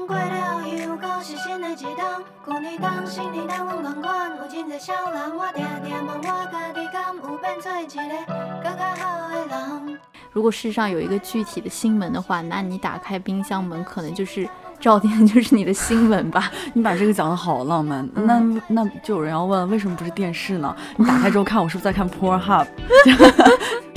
人过了的一冬，旧年冬、新年冬拢同款。有真侪少人，我定定问我家己，敢有变做一个更较好的人？如果世上有一个具体的心门的话，那你打开冰箱门，可能就是照电，就是你的心门吧。你把这个讲的好浪漫，那那就有人要问，为什么不是电视呢？你打开之后看，我是不是在看 Pornhub？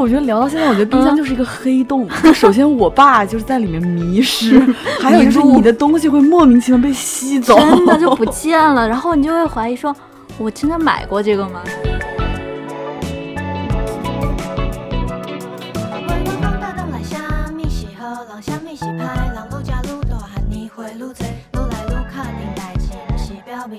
我觉得聊到现在，我觉得冰箱就是一个黑洞。首先，我爸就是在里面迷失，还有就是你的东西会莫名其妙被吸走，真的就不见了。然后你就会怀疑说，我真的买过这个吗？为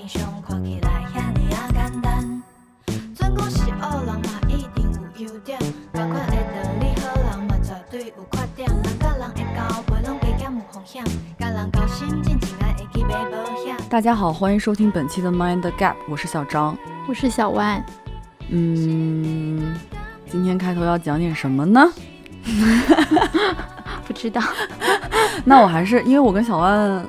大家好，欢迎收听本期的 Mind Gap，我是小张。我是小万，嗯，今天开头要讲点什么呢？不知道。那我还是因为我跟小万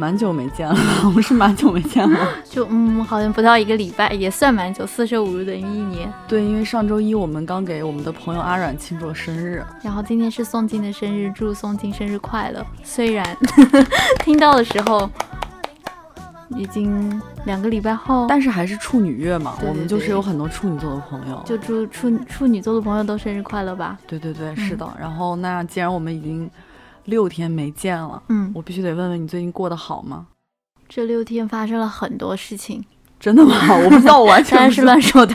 蛮久没见了，我们是蛮久没见了。就嗯，好像不到一个礼拜，也算蛮久，四舍五入等于一年。对，因为上周一我们刚给我们的朋友阿软庆祝了生日，然后今天是宋静的生日，祝宋静生日快乐。虽然 听到的时候已经两个礼拜后，但是还是处女月嘛，对对我们就是有很多处女座的朋友。就祝处处女座的朋友都生日快乐吧。对对对，是的。然后那既然我们已经六天没见了，嗯，我必须得问问你最近过得好吗？这六天发生了很多事情，真的吗？我不知道，我完全 当然是乱说的，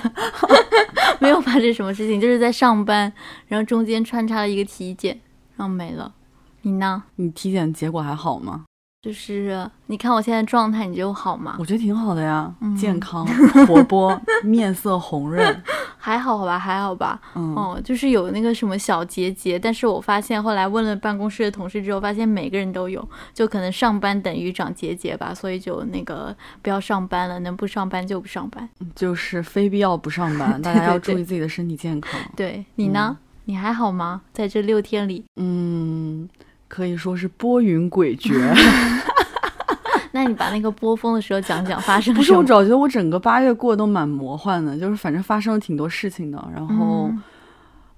没有发生什么事情，就是在上班，然后中间穿插了一个体检，然后没了。你呢？你体检结果还好吗？就是你看我现在状态，你觉得我好吗？我觉得挺好的呀，嗯健康、活泼，面色红润。还好吧，还好吧。嗯，哦，就是有那个什么小结节，但是我发现后来问了办公室的同事之后，发现每个人都有，就可能上班等于长结节吧，所以就那个不要上班了，能不上班就不上班。就是非必要不上班，大家要注意自己的身体健康。对你呢？你还好吗？在这六天里，嗯，可以说是波云诡谲。那你把那个波峰的时候讲讲发生了 不是？我主要觉得我整个八月过得都蛮魔幻的，就是反正发生了挺多事情的。然后，嗯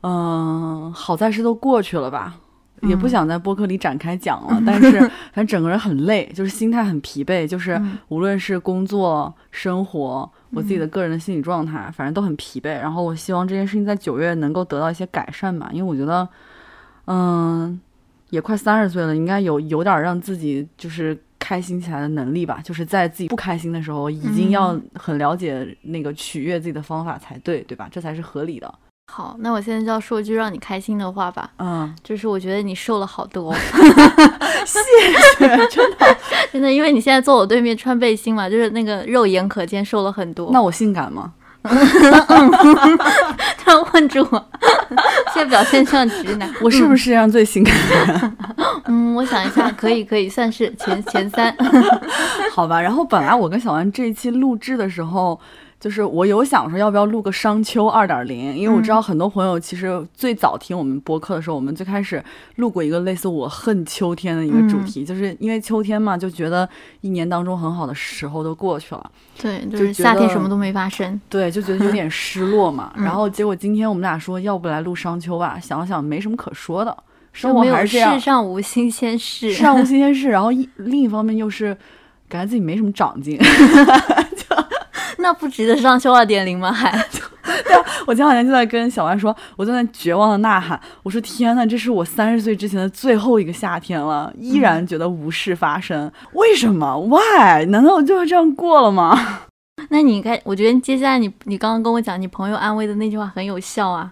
嗯、好在是都过去了吧。也不嗯想在播客里展开讲了，但是反正整个人很累，就是心态很疲惫，就是嗯无论是工作、生活，我自己的个人的心理状态，反正都很疲惫。然后我希望这件事情在九月能够得到一些改善吧，因为我觉得，嗯，也快三十岁了，应该有有点让自己就是开心起来的能力吧，就是在自己不开心的时候，已经要很了解那个取悦自己的方法才对，对吧？这才是合理的。好，那我现在就要说句让你开心的话吧，嗯，就是我觉得你瘦了好多，谢谢，真的。真的，因为你现在坐我对面穿背心嘛，就是那个肉眼可见瘦了很多。那我性感吗？突然问住我，现在表现像直男。我是不是世界上最性感的人？嗯，我想一下，可以可以，算是前前三。好吧。然后本来我跟小万这一期录制的时候，就是我有想说要不要录个商丘二点零，因为我知道很多朋友其实最早听我们播客的时候，我们最开始录过一个类似我恨秋天的一个主题，就是因为秋天嘛，就觉得一年当中很好的时候都过去了，对，就就是夏天什么都没发生。对，就觉得有点失落嘛。嗯然后结果今天我们俩说要不来录商丘吧，想了想没什么可说的，生活还是这样世，上无新鲜事。世上无新鲜事。然后一另一方面又是感觉自己没什么长进。那不值得上修二点零吗？还 我前两天就在跟小万说，我在那绝望的呐喊，我说天呐，这是我三十岁之前的最后一个夏天了，依然觉得无事发生，为什么？Why？难道我就要这样过了吗？那你该，我觉得接下来你你刚刚跟我讲你朋友安慰的那句话很有效啊，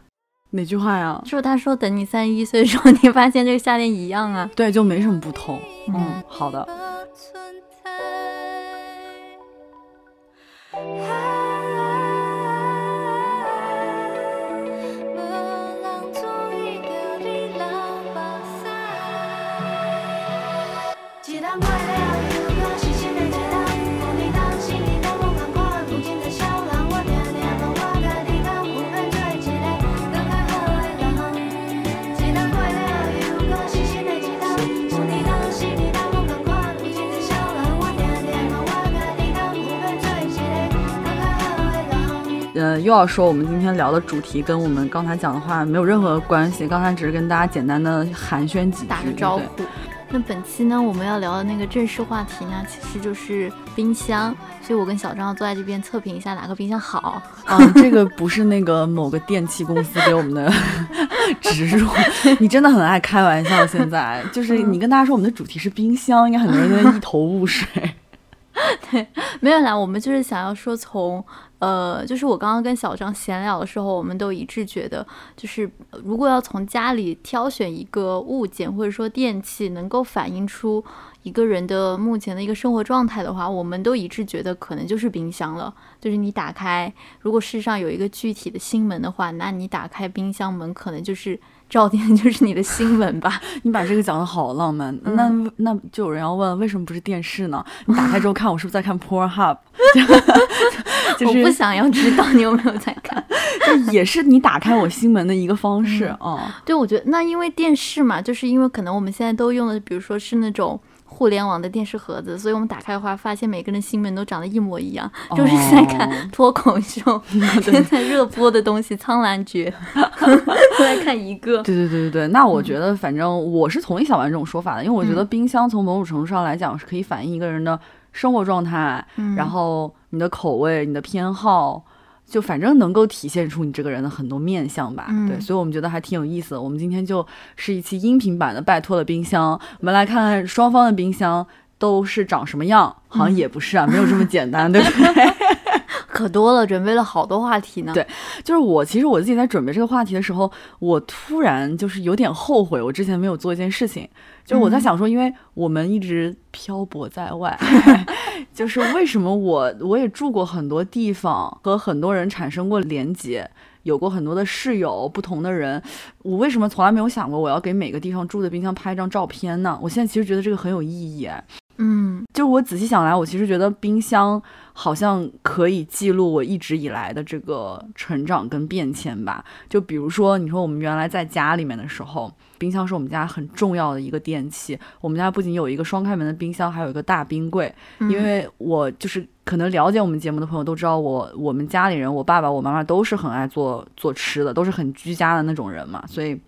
哪句话呀？就是他说等你三十一岁的时候，你发现这个夏天一样啊。对，就没什么不同。嗯嗯，好的。呃，又要说我们今天聊的主题跟我们刚才讲的话没有任何关系，刚才只是跟大家简单的寒暄几句，打个招呼。那本期呢，我们要聊的那个正式话题呢，其实就是冰箱。所以我跟小张坐在这边测评一下哪个冰箱好。嗯，这个不是那个某个电器公司给我们的 植入，你真的很爱开玩笑。现在就是你跟大家说我们的主题是冰箱，应该很多人都一头雾水。对 没有啦，我们就是想要说从，呃，就是我刚刚跟小张闲聊的时候，我们都一致觉得，就是如果要从家里挑选一个物件或者说电器，能够反映出一个人的目前的一个生活状态的话，我们都一致觉得可能就是冰箱了。就是你打开，如果世上有一个具体的心门的话，那你打开冰箱门，可能就是照片就是你的新闻吧。你把这个讲的好浪漫，嗯那那就有人要问，为什么不是电视呢？你打开之后看，我是不是在看 Pornhub？就我不想要知道你有没有在看。这也是你打开我心门的一个方式啊。对，我觉得那因为电视嘛，就是因为可能我们现在都用的，比如说是那种互联网的电视盒子，所以我们打开的话，发现每个人心门都长得一模一样，就是在看哦 脱口秀，现在热播的东西《苍兰诀 》，都在看一个。对对对对对，那我觉得反正我是同意小丸这种说法的，因为我觉得嗯冰箱从某种程度上来讲是可以反映一个人的生活状态，嗯然后你的口味、你的偏好，就反正能够体现出你这个人的很多面相吧。嗯对，所以我们觉得还挺有意思的。我们今天就是一期音频版的《拜托了冰箱》，我们来看看双方的冰箱都是长什么样。好像也不是啊，没有这么简单，对不对？可多了，准备了好多话题呢。对就是我，其实我自己在准备这个话题的时候，我突然就是有点后悔，我之前没有做一件事情。就我在想说，因为我们一直漂泊在外，就是为什么我我也住过很多地方，和很多人产生过连接，有过很多的室友，不同的人，我为什么从来没有想过我要给每个地方住的冰箱拍一张照片呢？我现在其实觉得这个很有意义，哎嗯就我仔细想来，我其实觉得冰箱好像可以记录我一直以来的这个成长跟变迁吧。就比如说，你说我们原来在家里面的时候，冰箱是我们家很重要的一个电器。我们家不仅有一个双开门的冰箱，还有一个大冰柜。嗯因为我就是可能了解我们节目的朋友都知道我，我们家里人，我爸爸、我妈妈都是很爱做做吃的，都是很居家的那种人嘛，所以。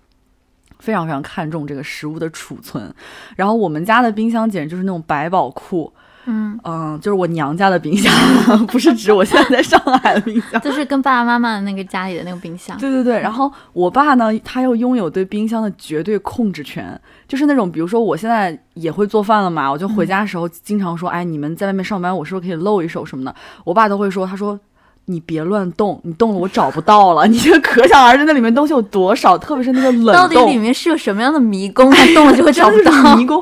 非常非常看重这个食物的储存，然后我们家的冰箱简直就是那种百宝库，嗯，嗯，就是我娘家的冰箱，不是指我现在在上海的冰箱。就是跟爸爸妈妈的那个家里的那个冰箱。对对对，然后我爸呢，他又拥有对冰箱的绝对控制权，就是那种，比如说我现在也会做饭了嘛，我就回家的时候经常说，哎，你们在外面上班，我是不是可以露一手什么的？我爸都会说，他说。你别乱动，你动了我找不到了。你这可想而知，那里面东西有多少，特别是那个冷冻。到底里面是有什么样的迷宫？它动了就会找不到。迷宫。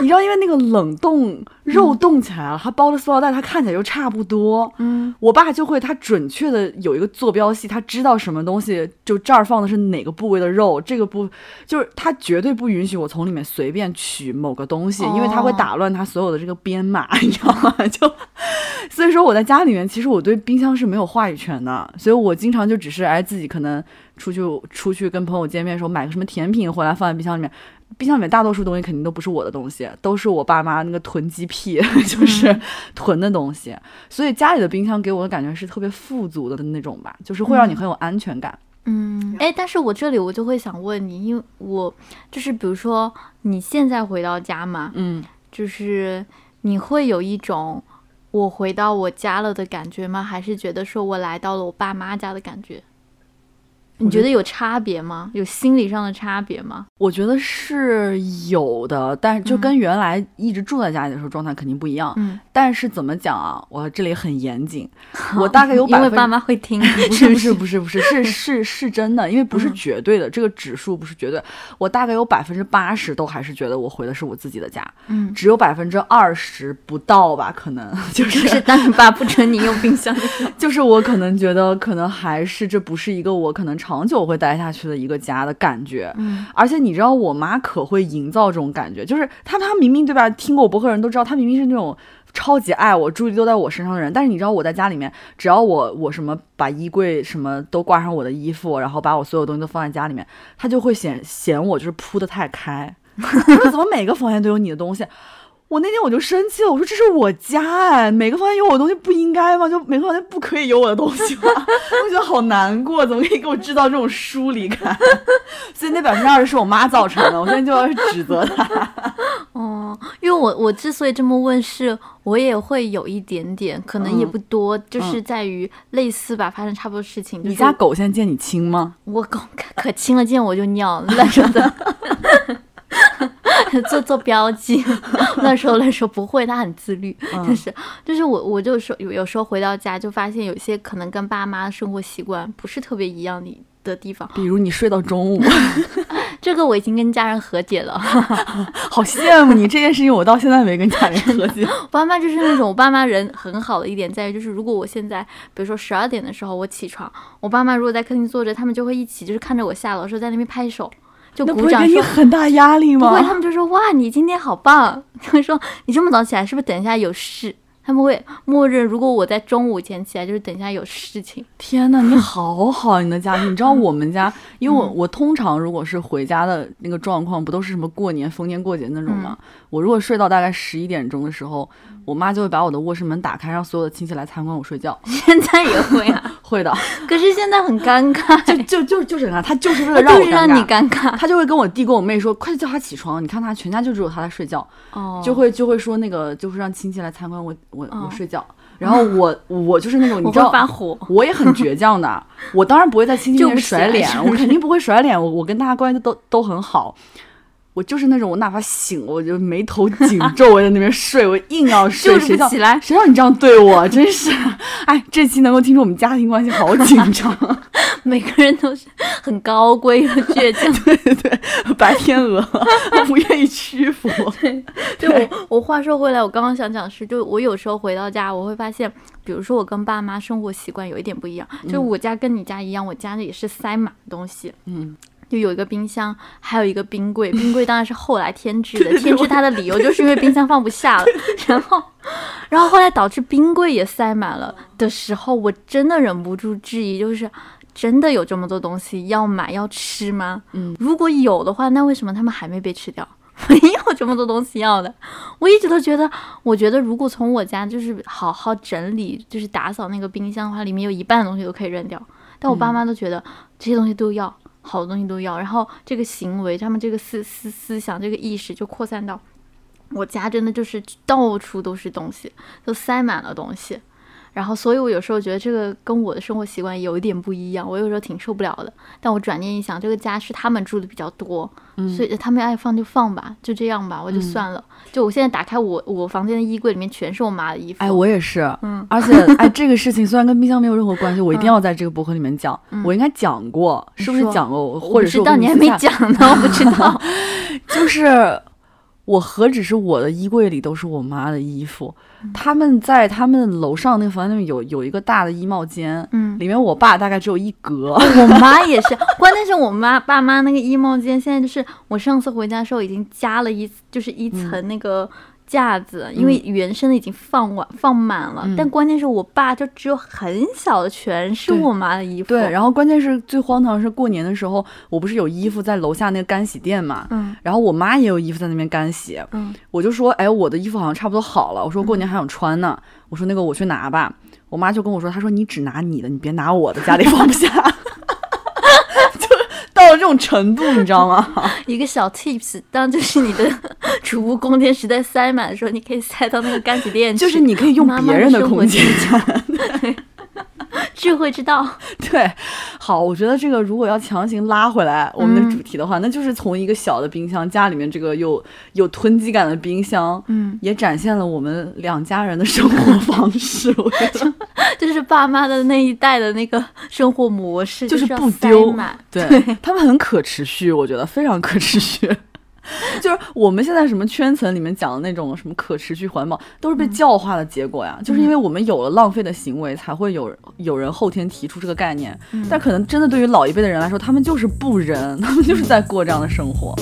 你知道，因为那个冷冻肉冻起来了，它包的塑料袋，它看起来就差不多。嗯我爸就会，他准确的有一个坐标系，他知道什么东西，就这儿放的是哪个部位的肉，这个部就是他绝对不允许我从里面随便取某个东西，因为他会哦打乱他所有的这个编码，你知道吗？就所以说我在家里面，其实我对冰箱是没有话语权的，所以我经常就只是哎自己可能出去出去跟朋友见面的时候买个什么甜品回来放在冰箱里面。冰箱里面大多数东西肯定都不是我的东西，都是我爸妈那个囤积癖，就是囤的东西。所以家里的冰箱给我的感觉是特别富足的那种吧，就是会让你很有安全感。嗯，哎，但是我这里我就会想问你，因为我就是比如说你现在回到家嘛，嗯，就是你会有一种我回到我家了的感觉吗？还是觉得说我来到了我爸妈家的感觉？你觉得有差别吗？有心理上的差别吗？我觉得是有的，但是就嗯跟原来一直住在家里的时候状态肯定不一样。嗯，但是怎么讲啊？我这里很严谨，我大概有因为爸妈会听，不是不是不是不是是是是真的，因为不是嗯绝对的，这个指数不是绝对。我大概有百分之八十都还是觉得我回的是我自己的家，嗯，只有百分之二十不到吧，可能就就是是当你爸不准你用冰箱的时候，就是我可能觉得，可能还是这不是一个我可能长久会待下去的一个家的感觉。嗯而且你知道，我妈可会营造这种感觉，就是她她明明对吧？听过我博客的人都知道，她明明是那种超级爱我、注意力都在我身上的人。但是你知道，我在家里面，只要我我什么把衣柜什么都挂上我的衣服，然后把我所有东西都放在家里面，她就会嫌嫌我就是铺的太开。她说怎么每个房间都有你的东西？我那天我就生气了，我说这是我家哎，每个房间有我的东西不应该吗？就每个房间不可以有我的东西吗？我觉得好难过，怎么可以给我制造这种疏离感？所以那百分之二十是我妈造成的，我现在就要指责她。哦，因为我我之所以这么问，是我也会有一点点，可能也不多，就是在于类似吧，发生差不多事情。你家狗现在见你亲吗？我狗可可亲了，见我就尿，乱说的。做做标记，乱说乱说不会，他很自律。就是就是我我就说有有时候回到家就发现有些可能跟爸妈的生活习惯不是特别一样的的地方，比如你睡到中午，这个我已经跟家人和解了，好羡慕你这件事情，我到现在没跟家人和解。我爸妈就是那种，我爸妈人很好的一点在于，就是如果我现在比如说十二点的时候我起床，我爸妈如果在客厅坐着，他们就会一起就是看着我下楼时候在那边拍手。就鼓掌，给你很大压力吗？不会，他们就说哇，你今天好棒。他们说你这么早起来，是不是等一下有事？他们会默认，如果我在中午前起来，就是等一下有事情。天呐，你好好，你的家庭。你知道我们家，因为我我通常如果是回家的那个状况，不都是什么过年、逢年过节那种吗？我如果睡到大概十一点钟的时候。我妈就会把我的卧室门打开，让所有的亲戚来参观我睡觉。现在也会啊，会的。可是现在很尴尬，就就就就是他，他就是为了让我让你尴尬，他就会跟我弟跟我妹说，快叫他起床，你看他全家就只有他在睡觉，哦，就会就会说那个就会让亲戚来参观我我我睡觉，然后我我就是那种你知道发火，我也很倔强的，我当然不会在亲戚面前甩脸，我肯定不会甩脸，我我跟大家关系都都很好。我就是那种，我哪怕醒了，我就眉头紧皱，我在那边睡，我硬要睡，谁起来？谁让你这样对我？真是，哎，这期能够听出我们家庭关系好紧张，每个人都是很高贵和倔强，对对对，白天鹅不愿意屈服。对，就我我话说回来，我刚刚想讲的是，就我有时候回到家，我会发现，比如说我跟爸妈生活习惯有一点不一样，就我家跟你家一样，我家里也是塞满东西，嗯。就有一个冰箱，还有一个冰柜。冰柜当然是后来添置的，添置它的理由就是因为冰箱放不下了。然后，然后后来导致冰柜也塞满了的时候，我真的忍不住质疑，就是真的有这么多东西要买要吃吗？嗯，如果有的话，那为什么他们还没被吃掉？没有这么多东西要的。我一直都觉得，我觉得如果从我家就是好好整理，就是打扫那个冰箱的话，里面有一半的东西都可以扔掉。但我爸妈都觉得这些东西都要。好东西都要，然后这个行为，他们这个思思思想，这个意识就扩散到我家，真的就是到处都是东西，都塞满了东西。然后，所以我有时候觉得这个跟我的生活习惯有一点不一样，我有时候挺受不了的。但我转念一想，这个家是他们住的比较多，所以他们爱放就放吧，就这样吧，我就算了。就我现在打开我我房间的衣柜里面全是我妈的衣服。哎，我也是，嗯，而且哎，这个事情虽然跟冰箱没有任何关系，我一定要在这个博客里面讲。我应该讲过，是不是讲过？或者知道你还没讲呢，我不知道。就是。我何止是我的衣柜里都是我妈的衣服，他们在他们楼上那个房间里面有有一个大的衣帽间，嗯，里面我爸大概只有一格，我妈也是，关键是我妈爸妈那个衣帽间现在就是我上次回家的时候已经加了一就是一层那个。架子，因为原生的已经放完放满了，但关键是我爸就只有很小的，全是我妈的衣服。对，然后关键是最荒唐是过年的时候，我不是有衣服在楼下那个干洗店嘛，嗯，然后我妈也有衣服在那边干洗，嗯，我就说，哎，我的衣服好像差不多好了，我说过年还想穿呢，我说那个我去拿吧，我妈就跟我说，她说你只拿你的，你别拿我的，家里放不下。这种程度，你知道吗？一个小 tips，当就是你的 储物空间实在塞满的时候，你可以塞到那个干洗店去，就是你可以用别人的空间。智慧之道，对，好，我觉得这个如果要强行拉回来我们的主题的话，那就是从一个小的冰箱，家里面这个有有囤积感的冰箱，嗯，也展现了我们两家人的生活方式。我觉得，就是爸妈的那一代的那个生活模式，就是不丢，对他们很可持续，我觉得非常可持续。就是我们现在什么圈层里面讲的那种什么可持续环保，都是被教化的结果呀。就是因为我们有了浪费的行为，才会有有人后天提出这个概念。但可能真的对于老一辈的人来说，他们就是不仁，他们就是在过这样的生活。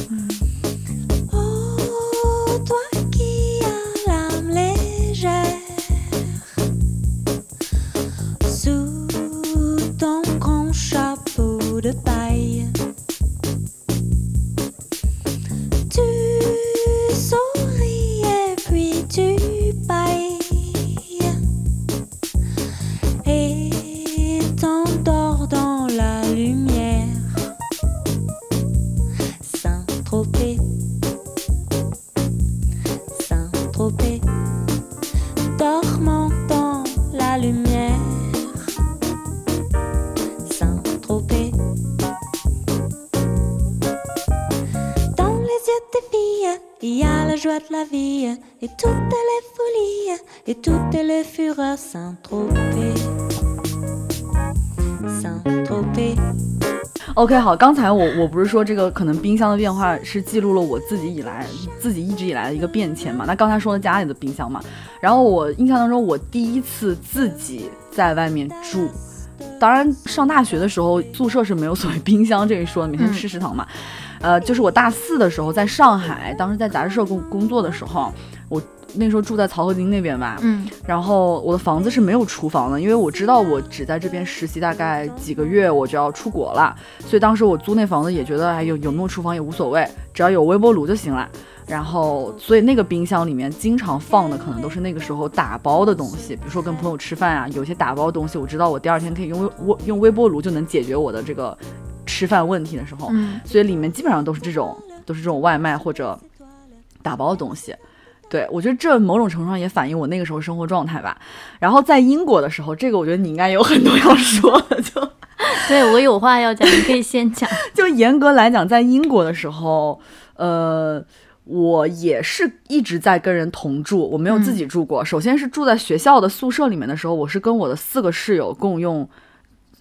dérobé, dormant dans la lumière. Saint-Tropez, dans les yeux des filles, il y a la joie de la vie et toutes les folies et toutes les fureurs. Saint-Tropez. OK，好，刚才我我不是说这个可能冰箱的变化是记录了我自己以来自己一直以来的一个变迁嘛？那刚才说了家里的冰箱嘛，然后我印象当中我第一次自己在外面住，当然上大学的时候宿舍是没有所谓冰箱这一说的，每天吃食堂嘛。呃，就是我大四的时候在上海，当时在杂志社工工作的时候，我那时候住在漕河泾那边吧，嗯然后我的房子是没有厨房的，因为我知道我只在这边实习大概几个月我就要出国了，所以当时我租那房子也觉得哎有有没有厨房也无所谓，只要有微波炉就行了。然后，所以那个冰箱里面经常放的可能都是那个时候打包的东西，比如说跟朋友吃饭啊，有些打包东西我知道我第二天可以用微微用微波炉就能解决我的这个吃饭问题的时候，嗯所以里面基本上都是这种都是这种外卖或者打包的东西。对，我觉得这某种程度上也反映我那个时候生活状态吧。然后在英国的时候，这个我觉得你应该有很多要说的，就 对我有话要讲，你可以先讲。就严格来讲，在英国的时候，呃，我也是一直在跟人同住，我没有自己住过。首先是住在学校的宿舍里面的时候，我是跟我的四个室友共用。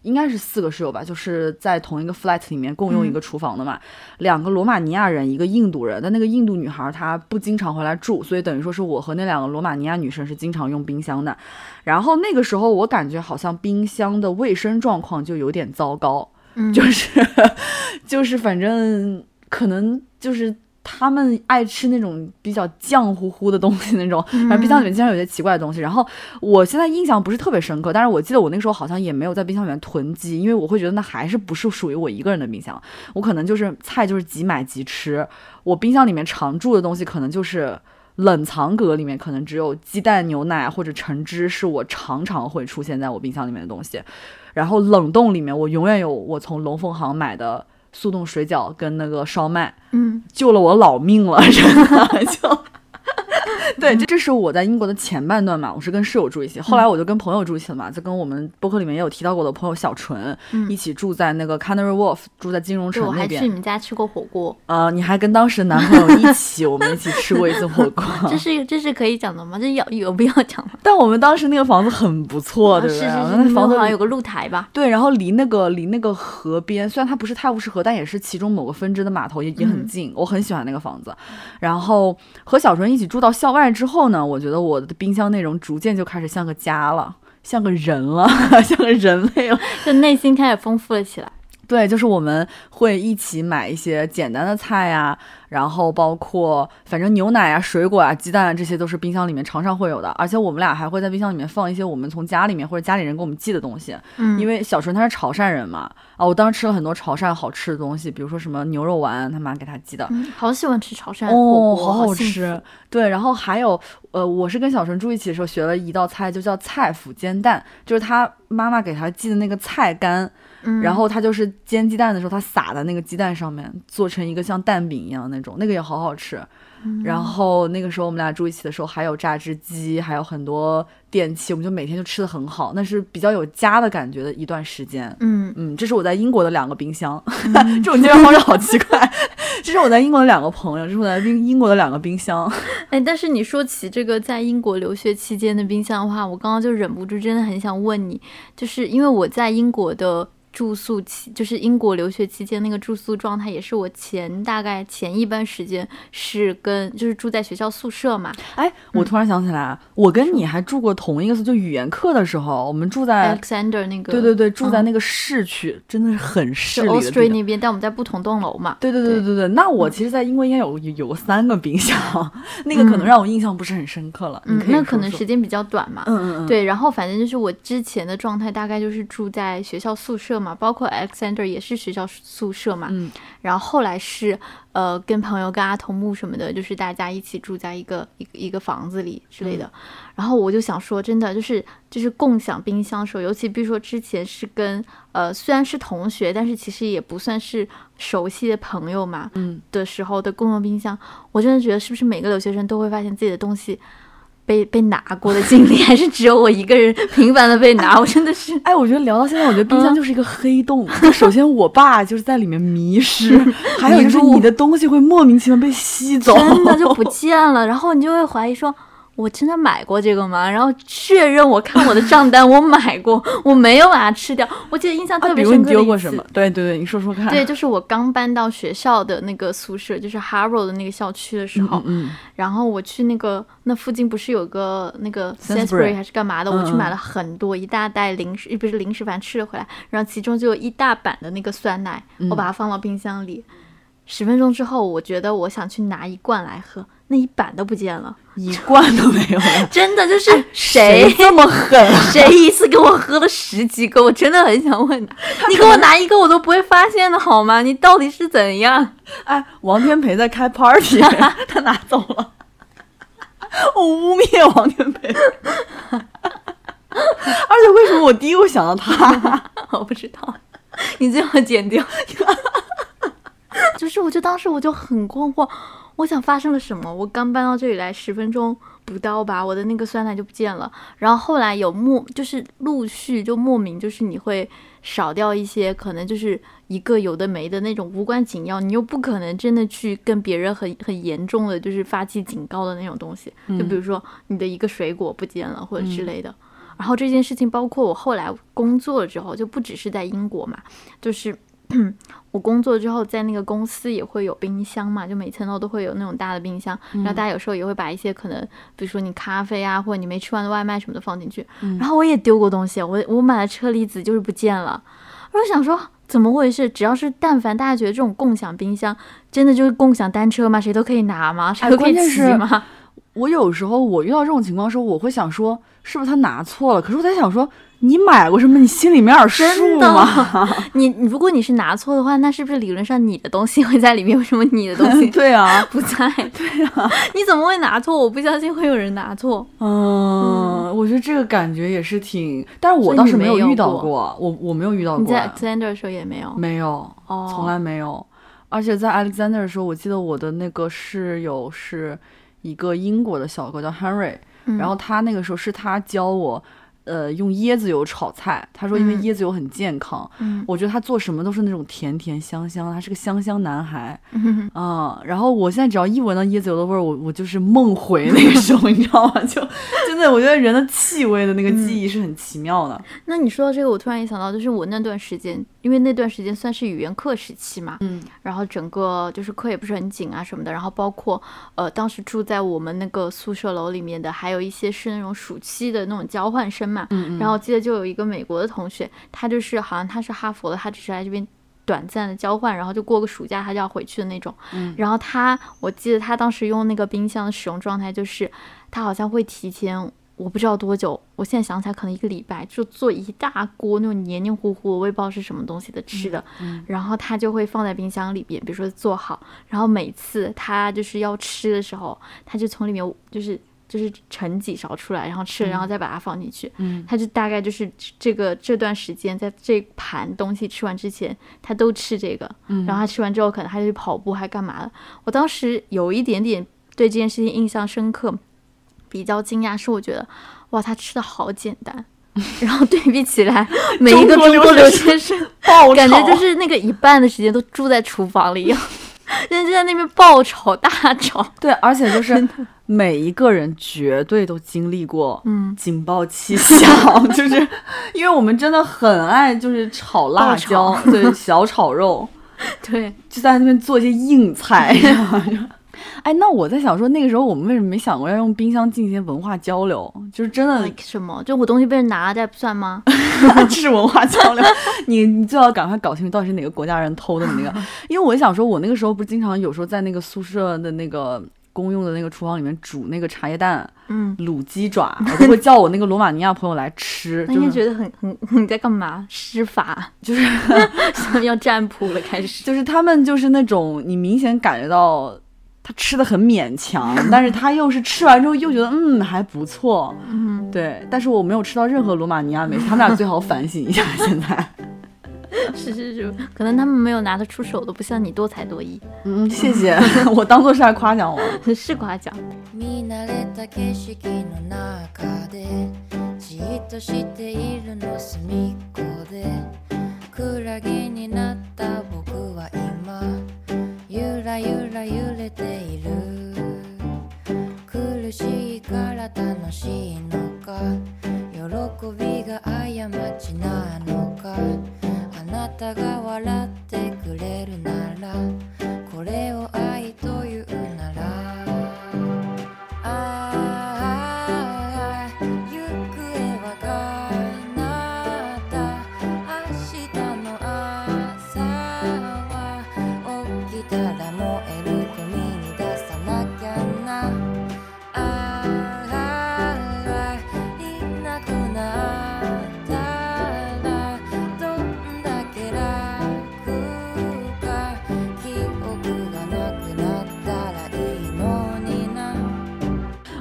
应该是四个室友吧，就是在同一个 flat 里面共用一个厨房的嘛。两个罗马尼亚人，一个印度人。但那个印度女孩她不经常回来住，所以等于说是我和那两个罗马尼亚女生是经常用冰箱的。然后那个时候我感觉好像冰箱的卫生状况就有点糟糕，嗯，就是 就是反正可能就是他们爱吃那种比较酱乎乎的东西那种，反正冰箱里面经常有些奇怪的东西。然后我现在印象不是特别深刻，但是我记得我那个时候好像也没有在冰箱里面囤积，因为我会觉得那还是不是属于我一个人的冰箱，我可能就是菜就是即买即吃。我冰箱里面常驻的东西可能就是。冷藏格里面可能只有鸡蛋、牛奶或者橙汁是我常常会出现在我冰箱里面的东西，然后冷冻里面我永远有我从龙凤行买的速冻水饺跟那个烧麦，嗯救了我老命了，真的就。对，这这是我在英国的前半段嘛，我是跟室友住一起，后来我就跟朋友住一起了嘛，就跟我们博客里面也有提到过的朋友小纯、嗯一起住在那个 Canary Wharf，住在金融城那边，我还去。你们家吃过火锅，呃，你还跟当时的男朋友一起，我们一起吃过一次火锅。这是这是可以讲的吗？这要有必要讲吗？但我们当时那个房子很不错，啊对不对？是是是，那房子好像有个露台吧？对，然后离那个离那个河边，虽然它不是泰晤士河，但也是其中某个分支的码头，也也很嗯近。我很喜欢那个房子。然后和小纯一起住到校外之后呢，我觉得我的冰箱内容逐渐就开始像个家了，像个人了，像个人类了。就内心开始丰富了起来。对，就是我们会一起买一些简单的菜呀、然后包括反正牛奶啊、水果啊、鸡蛋啊，这些都是冰箱里面常常会有的。而且我们俩还会在冰箱里面放一些我们从家里面或者家里人给我们寄的东西。嗯，因为小纯他是潮汕人嘛，啊，我当时吃了很多潮汕好吃的东西，比如说什么牛肉丸，他妈给他寄的。嗯好喜欢吃潮汕火哦，好好吃。对，然后还有，呃，我是跟小纯住一起的时候学了一道菜，就叫菜脯煎蛋，就是他妈妈给他寄的那个菜干，嗯，然后他就是煎鸡蛋的时候，他撒在那个鸡蛋上面，做成一个像蛋饼一样的那种，那个也好好吃。嗯然后那个时候我们俩住一起的时候，还有榨汁机，还有很多电器，我们就每天就吃的很好，那是比较有家的感觉的一段时间。嗯嗯，这是我在英国的两个冰箱，这种介绍方式好奇怪。这是我在英国的两个朋友，这是我在英英国的两个冰箱。哎，但是你说起这个在英国留学期间的冰箱的话，我刚刚就忍不住，真的很想问你，就是因为我在英国的住宿期，就是英国留学期间那个住宿状态，也是我前大概前一半时间是跟就是住在学校宿舍嘛哎，我突然想起来，我跟你还住过同一个宿，就语言课的时候，我们住在，，Alexander 那个对对对，住在嗯那个市区，真的是很市是里的。那边，但我们在不同栋楼嘛。对对对对对对，那我其实，在英国应该有有有三个冰箱，那个可能让我印象不是很深刻了。嗯那可能时间比较短嘛。嗯嗯嗯，对，然后反正就是我之前的状态大概就是住在学校宿舍嘛，包括 Alexander 也是学校宿舍嘛。嗯然后后来是呃跟朋友跟阿童木什么的，就是大家一起住在一个一个一个房子里之类的。然后我就想说，真的就是就是共享冰箱的时候，尤其比如说之前是跟呃虽然是同学，但是其实也不算是熟悉的朋友嘛。嗯的时候的共用冰箱，我真的觉得是不是每个留学生都会发现自己的东西被被拿过的经历，还是只有我一个人频繁的被拿？我真的是，哎，我觉得聊到现在，我觉得冰箱就是一个黑洞。就首先我爸就是在里面迷失，还有就是你的东西会莫名其妙被吸走，真的就不见了。然后你就会怀疑说。我真的买过这个吗？然后确认，我看我的账单，我买过，我没有把它吃掉。我记得印象特别深刻。丢过什么？对对对，你说说看。对，就是我刚搬到学校的那个宿舍，就是 Harrow 的那个校区的时候。嗯。然后我去那个那附近不是有个那个 Sainsbury 还是干嘛的？我去买了很多一大袋零食，不是零食，反正吃了回来。然后其中就有一大板的那个酸奶，我把它放到冰箱里。十分钟之后，我觉得我想去拿一罐来喝。那一板都不见了，一罐都没有了，真的就是谁这么狠？谁一次给我喝了十几个？我真的很想问，你给我拿一个我都不会发现的好吗？你到底是怎样？哎，王天培在开 party，他拿走了，我污蔑王天培，而且为什么我第一个想到他？我不知道，你最好剪掉。就是，我就当时我就很困惑。我想发生了什么？我刚搬到这里来十分钟不到吧，我的那个酸奶就不见了。然后后来有莫，就是陆续就莫名，就是你会少掉一些，可能就是一个有的没的那种无关紧要，你又不可能真的去跟别人很很严重的就是发起警告的那种东西。就比如说你的一个水果不见了或者之类的。然后这件事情包括我后来工作了之后，就不只是在英国嘛，就是。我工作之后，在那个公司也会有冰箱嘛，就每层楼都会有那种大的冰箱，然后大家有时候也会把一些可能，比如说你咖啡啊，或者你没吃完的外卖什么的放进去。然后我也丢过东西，我我买的车厘子就是不见了。我想说怎么回事？只要是但凡大家觉得这种共享冰箱，真的就是共享单车吗？谁都可以拿吗？谁都可以骑吗？我有时候我遇到这种情况的时候，我会想说，是不是他拿错了？可是我在想说。你买过什么？你心里面有数吗？你如果你是拿错的话，那是不是理论上你的东西会在里面？为什么你的东西 对啊不在？对啊，你怎么会拿错？我不相信会有人拿错。嗯，我觉得这个感觉也是挺，但是我倒是没有遇到过，我我没有遇到过。你在 Alexander 的时候也没有？没有，哦，从来没有。而且在 Alexander 的时候，我记得我的那个室友是一个英国的小哥，叫 Henry，然后他那个时候是他教我。呃，用椰子油炒菜，他说因为椰子油很健康。嗯，我觉得他做什么都是那种甜甜香香，他是个香香男孩。嗯，啊，然后我现在只要一闻到椰子油的味儿，我我就是梦回那个时候，你知道吗？就真的，我觉得人的气味的那个记忆是很奇妙的。那你说到这个，我突然也想到，就是我那段时间，因为那段时间算是语言课时期嘛，嗯，然后整个就是课也不是很紧啊什么的，然后包括呃，当时住在我们那个宿舍楼里面的，还有一些是那种暑期的那种交换生。嗯，然后记得就有一个美国的同学，他就是好像他是哈佛的，他只是来这边短暂的交换，然后就过个暑假他就要回去的那种。嗯，然后他我记得他当时用那个冰箱的使用状态，就是他好像会提前我不知道多久，我现在想起来可能一个礼拜就做一大锅那种黏黏糊糊，我也不知道是什么东西的吃的。嗯，然后他就会放在冰箱里边，比如说做好，然后每次他就是要吃的时候，他就从里面就是。就是盛几勺出来，然后吃了，然后再把它放进去。嗯，他就大概就是这个这段时间，在这盘东西吃完之前，他都吃这个。嗯，然后他吃完之后，可能他就去跑步，还干嘛了？我当时有一点点对这件事情印象深刻，比较惊讶是我觉得，哇，他吃的好简单。然后对比起来，每一个中国留学生，感觉就是那个一半的时间都住在厨房里一样。人家在那边爆炒大炒，对，而且就是每一个人绝对都经历过，嗯，警报器响，就是因为我们真的很爱就是炒辣椒，对，小炒肉，对，就在那边做一些硬菜。哎，那我在想说，那个时候我们为什么没想过要用冰箱进行文化交流？就是真的什么？就我东西被人拿了，这不算吗？这是文化交流。你你最好赶快搞清楚到底是哪个国家人偷的你那个。因为我想说，我那个时候不是经常有时候在那个宿舍的那个公用的那个厨房里面煮那个茶叶蛋，嗯，卤鸡爪，我都会叫我那个罗马尼亚朋友来吃。那你觉得很很 你在干嘛？施法？就是 要占卜了，开始。就是他们就是那种你明显感觉到。他吃的很勉强，但是他又是吃完之后又觉得嗯还不错，嗯对，但是我没有吃到任何罗马尼亚美食，他们俩最好反省一下现在。是是是，可能他们没有拿得出手的，不像你多才多艺。嗯，谢谢，我当做是在夸奖我。是夸奖。見慣れた景色の中でじっとしているの隅っこでクラゲになった僕は今ゆらゆら揺れている苦しいから楽しいのか喜びが過ちなのかあ なたが笑ってくれるならこれを愛という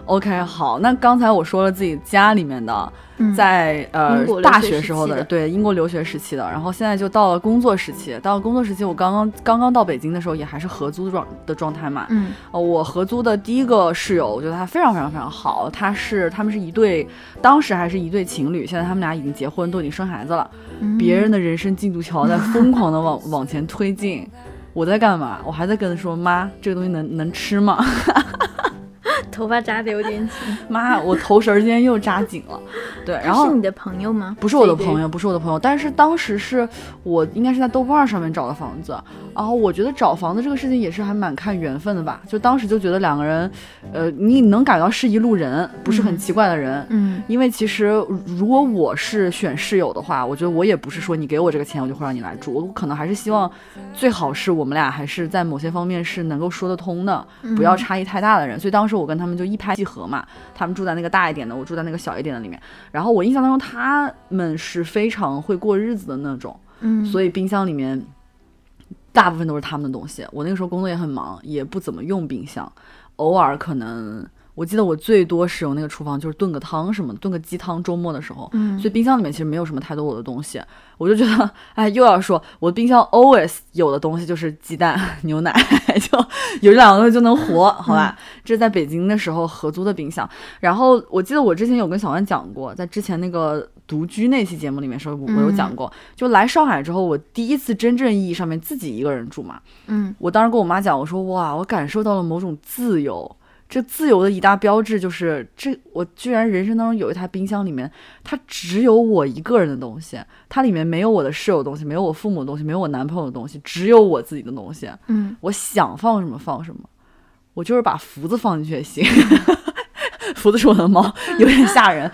OK，好，那刚才我说了自己家里面的，嗯在呃大学时候的对英国留学时期的，然后现在就到了工作时期。到了工作时期，我刚刚刚刚到北京的时候，也还是合租状的状态嘛。嗯呃，我合租的第一个室友，我觉得他非常非常非常好。他是他们是一对，当时还是一对情侣，现在他们俩已经结婚，都已经生孩子了。嗯别人的人生进度条在疯狂的往往前推进，我在干嘛？我还在跟他说妈，这个东西能能吃吗？头发扎的有点紧。妈，我头绳儿今天又扎紧了。对，然后是你的朋友吗？不是我的朋友，不是我的朋友，但是当时是我应该是在豆瓣儿上面找的房子，然后我觉得找房子这个事情也是还蛮看缘分的吧，就当时就觉得两个人，呃，你能感到是一路人，不是很嗯奇怪的人。嗯因为其实如果我是选室友的话，我觉得我也不是说你给我这个钱我就会让你来住，我可能还是希望最好是我们俩还是在某些方面是能够说得通的，不要嗯差异太大的人。所以当时我跟他们就一拍即合嘛，他们住在那个大一点的，我住在那个小一点的里面。然后我印象当中他们是非常会过日子的那种，嗯，所以冰箱里面大部分都是他们的东西。我那个时候工作也很忙，也不怎么用冰箱，偶尔可能。我记得我最多使用那个厨房就是炖个汤什么的，炖个鸡汤。周末的时候，嗯所以冰箱里面其实没有什么太多我的东西。我就觉得，哎，又要说我冰箱 always 有的东西就是鸡蛋、牛奶，就有这两个东西就能活，好吧？这是在北京的时候合租的冰箱。然后我记得我之前有跟小万讲过，在之前那个独居那期节目里面时候，我我有讲过，就来上海之后，我第一次真正意义上面自己一个人住嘛。嗯我当时跟我妈讲，我说哇，我感受到了某种自由。这自由的一大标志就是，这我居然人生当中有一台冰箱，里面它只有我一个人的东西，它里面没有我的室友的东西，没有我父母的东西，没有我男朋友的东西，只有我自己的东西。嗯我想放什么放什么，我就是把福子放进去也行。福子是我的猫，有点吓人。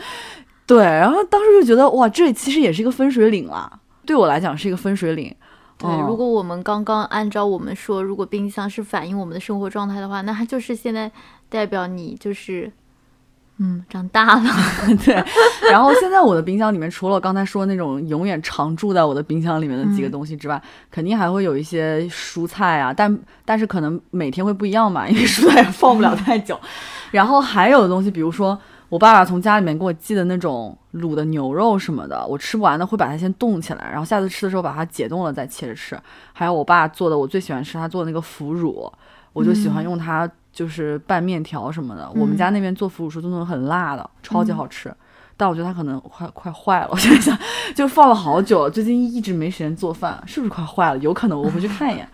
对，然后当时就觉得哇，这其实也是一个分水岭啦，对我来讲是一个分水岭。对，嗯如果我们刚刚按照我们说，如果冰箱是反映我们的生活状态的话，那它就是现在代表你就是，嗯，长大了。对，然后现在我的冰箱里面，除了刚才说那种永远常驻在我的冰箱里面的几个东西之外，肯定还会有一些蔬菜啊，但但是可能每天会不一样嘛，因为蔬菜也 放不了太久。然后还有的东西，比如说我爸爸从家里面给我寄的那种卤的牛肉什么的，我吃不完的会把它先冻起来，然后下次吃的时候把它解冻了再切着吃。还有我爸做的，我最喜欢吃他做的那个腐乳，我就喜欢嗯用它就是拌面条什么的。我们嗯家那边做腐乳是做那种很辣的，超级好吃。但我觉得它可能快快坏了，我想想，就放了好久了，最近一直没时间做饭，是不是快坏了？有可能，我回去看一眼。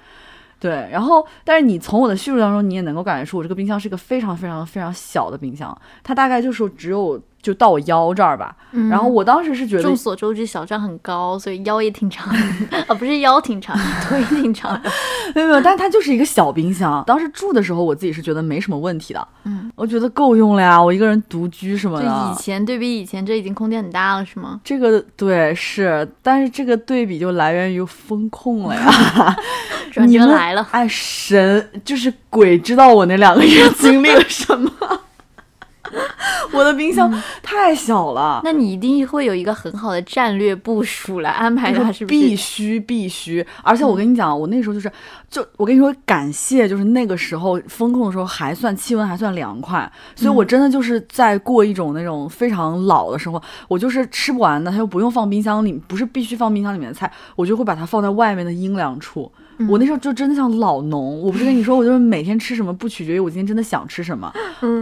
对，然后，但是你从我的叙述当中，你也能够感觉出，我这个冰箱是一个非常非常非常小的冰箱，它大概就是只有就到我腰这儿吧。嗯然后我当时是觉得众所周知，小张很高，所以腰也挺长的，啊，不是腰挺长，腿挺长的。没有没有，但是它就是一个小冰箱。当时住的时候，我自己是觉得没什么问题的，嗯，我觉得够用了呀，我一个人独居什么就以。前对比以前，这已经空间很大了，是吗？这个对是，但是这个对比就来源于风控了呀。转你们折来了，哎，神就是鬼知道我那两个月经历了什么。我的冰箱太小了。那你一定会有一个很好的战略部署来安排它，是不是？必须必须！而且我跟你讲，我那时候就是，就我跟你说，感谢就是那个时候风控的时候还算气温还算凉快，所以我真的就是在过一种那种非常老的生活。我就是吃不完的，它又不用放冰箱里，不是必须放冰箱里面的菜，我就会把它放在外面的阴凉处。我那时候就真的像老农，我不是跟你说，我就是每天吃什么不取决于我今天真的想吃什么，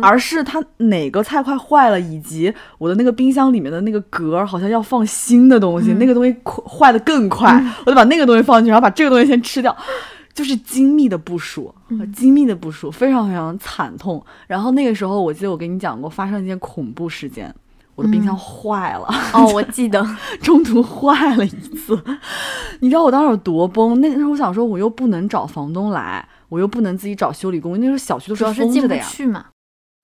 而是它哪个菜快坏了，以及我的那个冰箱里面的那个格好像要放新的东西，那个东西坏的更快，我就把那个东西放进去，然后把这个东西先吃掉，就是精密的部署，精密的部署，非常非常惨痛。然后那个时候，我记得我跟你讲过，发生一件恐怖事件。我的冰箱坏了 哦，我记得 中途坏了一次，你知道我当时有多崩？那时候我想说，我又不能找房东来，我又不能自己找修理工，那时候小区都是封着的呀。去嘛？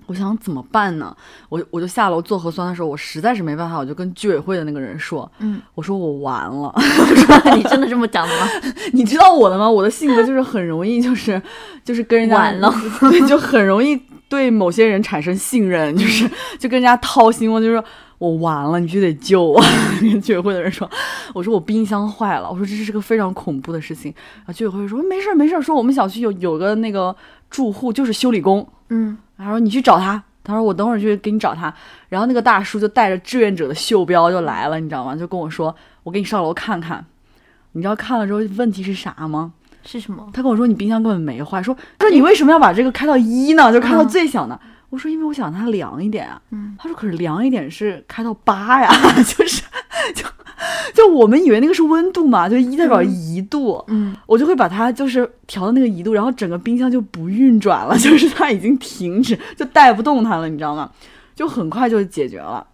我想怎么办呢？我我就下楼做核酸的时候，我实在是没办法，我就跟居委会的那个人说，嗯，我说我完了。你真的这么讲的吗？你知道我的吗？我的性格就是很容易，就是就是跟人家完了，对，就很容易。对某些人产生信任，就是就跟人家掏心窝，就是我完了，你就得救我。跟居委会的人说，我说我冰箱坏了，我说这是个非常恐怖的事情。然后居委会说没事没事，说我们小区有有个那个住户就是修理工，嗯，他说你去找他，他说我等会儿去给你找他。然后那个大叔就带着志愿者的袖标就来了，你知道吗？就跟我说，我给你上楼看看。你知道看了之后问题是啥吗？是什么？他跟我说你冰箱根本没坏，说说你为什么要把这个开到一呢？就开到最小呢？我说因为我想它凉一点啊。嗯，他说可是凉一点是开到八呀，就是就就我们以为那个是温度嘛，就一代表一度。嗯，我就会把它就是调到那个一度，然后整个冰箱就不运转了，就是它已经停止，就带不动它了，你知道吗？就很快就解决了。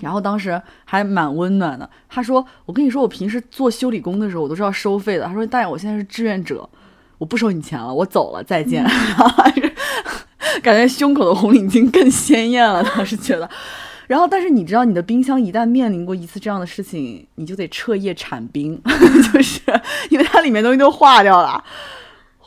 然后当时还蛮温暖的。他说：“我跟你说，我平时做修理工的时候，我都是要收费的。”他说：“但我现在是志愿者，我不收你钱了，我走了，再见。” 感觉胸口的红领巾更鲜艳了。当时觉得，然后但是你知道，你的冰箱一旦面临过一次这样的事情，你就得彻夜铲冰，就是因为它里面东西都化掉了。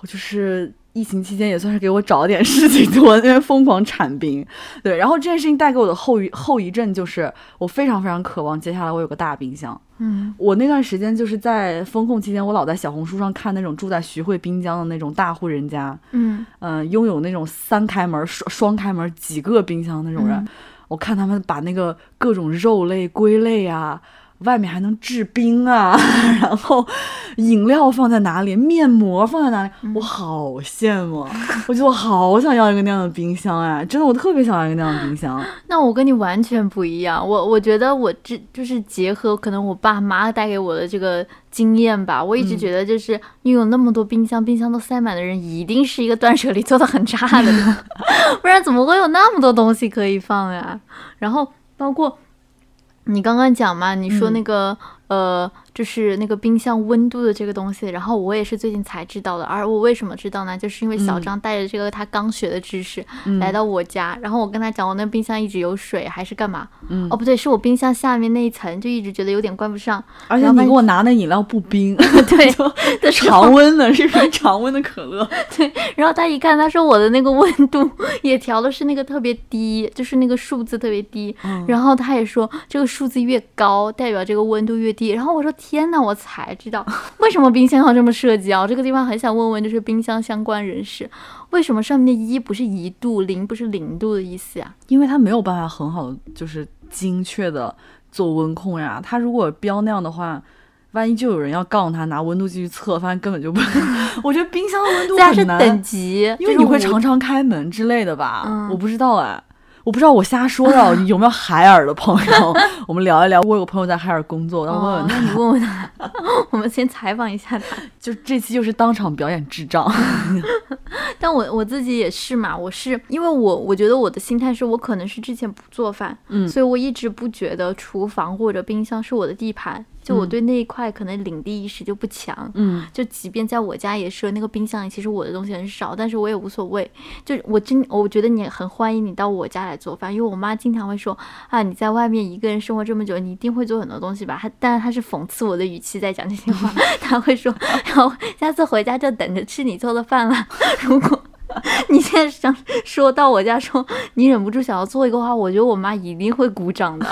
我就是。疫情期间也算是给我找了点事情做，因为疯狂铲冰，对。然后这件事情带给我的后遗后遗症就是，我非常非常渴望接下来我有个大冰箱。嗯，我那段时间就是在风控期间，我老在小红书上看那种住在徐汇滨江的那种大户人家，嗯嗯，拥有那种三开门、双双开门几个冰箱那种人，我看他们把那个各种肉类、归类啊。外面还能制冰啊，然后饮料放在哪里，面膜放在哪里，我好羡慕，我觉得我好想要一个那样的冰箱哎，真的，我特别想要一个那样的冰箱。那我跟你完全不一样，我我觉得我这就是结合可能我爸妈带给我的这个经验吧，我一直觉得就是拥有那么多冰箱，冰箱都塞满的人，一定是一个断舍离做的很差的，不然怎么会有那么多东西可以放呀？然后包括。你刚刚讲嘛？你说那个呃。就是那个冰箱温度的这个东西，然后我也是最近才知道的。而我为什么知道呢？就是因为小张带着这个他刚学的知识来到我家，然后我跟他讲，我那冰箱一直有水还是干嘛？哦，不对，是我冰箱下面那一层就一直觉得有点关不上。而且你给我拿那饮料不冰，对，常温的，是瓶常温的可乐。对，然后他一看，他说我的那个温度也调的是那个特别低，就是那个数字特别低。然后他也说这个数字越高，代表这个温度越低。然后我说。天呐，我才知道为什么冰箱要这么设计啊！这个地方很想问问，就是冰箱相关人士，为什么上面的一不是一度，零不是零度的意思呀？因为它没有办法很好的就是精确的做温控呀。它如果标那样的话，万一就有人要杠他拿温度计去测，发现根本就不。我觉得冰箱的温度很难，等级，因为你会常常开门之类的吧？我不知道哎。我不知道我瞎说的，有没有海尔的朋友？我们聊一聊。我有个朋友在海尔工作，我问问他。那你问问他，我们先采访一下他。就这期就是当场表演智障。但我我自己也是嘛，我是因为我我觉得我的心态是我可能是之前不做饭，嗯，所以我一直不觉得厨房或者冰箱是我的地盘。就我对那一块可能领地意识就不强，嗯，就即便在我家也是那个冰箱里，其实我的东西很少，但是我也无所谓。就我真我觉得你很欢迎你到我家来做饭，因为我妈经常会说啊，你在外面一个人生活这么久，你一定会做很多东西吧？她但是她是讽刺我的语气在讲这些话，她会说，然后下次回家就等着吃你做的饭了。如果你现在想说到我家说你忍不住想要做一个话，我觉得我妈一定会鼓掌的，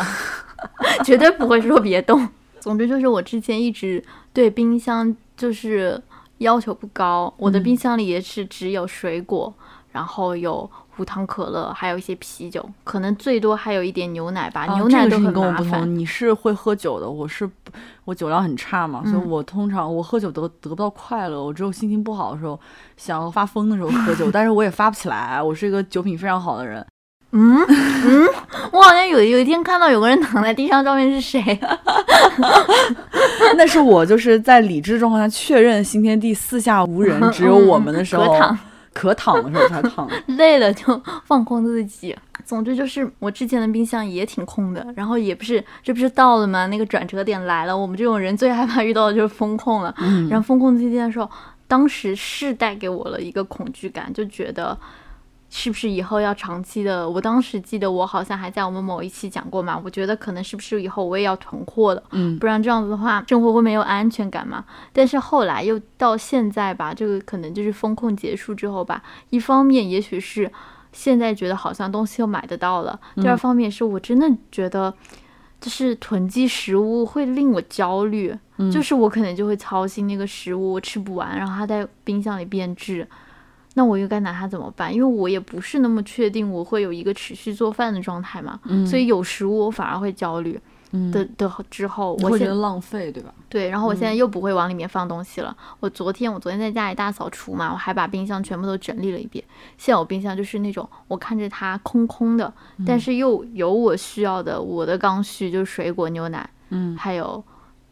绝对不会说别动。总之就是我之前一直对冰箱就是要求不高，我的嗯冰箱里也是只有水果，然后有无糖可乐，还有一些啤酒，可能最多还有一点牛奶吧，啊牛奶都这个你很麻烦。跟我不同，你是会喝酒的，我是不我酒量很差嘛，所以嗯我通常我喝酒得得不到快乐，我只有心情不好的时候，想要发疯的时候喝酒，但是我也发不起来，我是一个酒品非常好的人。嗯嗯，我好像有有一天看到有个人躺在地上，照片是谁？那是我就是在理智状况下确认新天地四下无人，只有我们的时候，可躺可躺的时候才躺。累了就放空自己。总之就是我之前的冰箱也挺空的，然后也不是这不是到了吗？那个转折点来了，我们这种人最害怕遇到的就是风控了。嗯然后风控期间的时候，当时是带给我了一个恐惧感，就觉得是不是以后要长期的？我当时记得我好像还在我们某一期讲过嘛，我觉得可能是不是以后我也要囤货的，嗯不然这样子的话，生活会没有安全感嘛。但是后来又到现在吧，这个可能就是风控结束之后吧，一方面也许是现在觉得好像东西又买得到了，第二嗯方面是我真的觉得。就是囤积食物会令我焦虑，嗯就是我可能就会操心那个食物我吃不完，然后它在冰箱里变质，那我又该拿它怎么办？因为我也不是那么确定我会有一个持续做饭的状态嘛，嗯所以有食物我反而会焦虑嗯的的之后，我会觉得浪费，对吧？对，然后我现在嗯又不会往里面放东西了。我昨天我昨天在家里大扫除嘛，我还把冰箱全部都整理了一遍。现在我冰箱就是那种我看着它空空的，嗯但是又有我需要的我的刚需，就是水果、牛奶，嗯，还有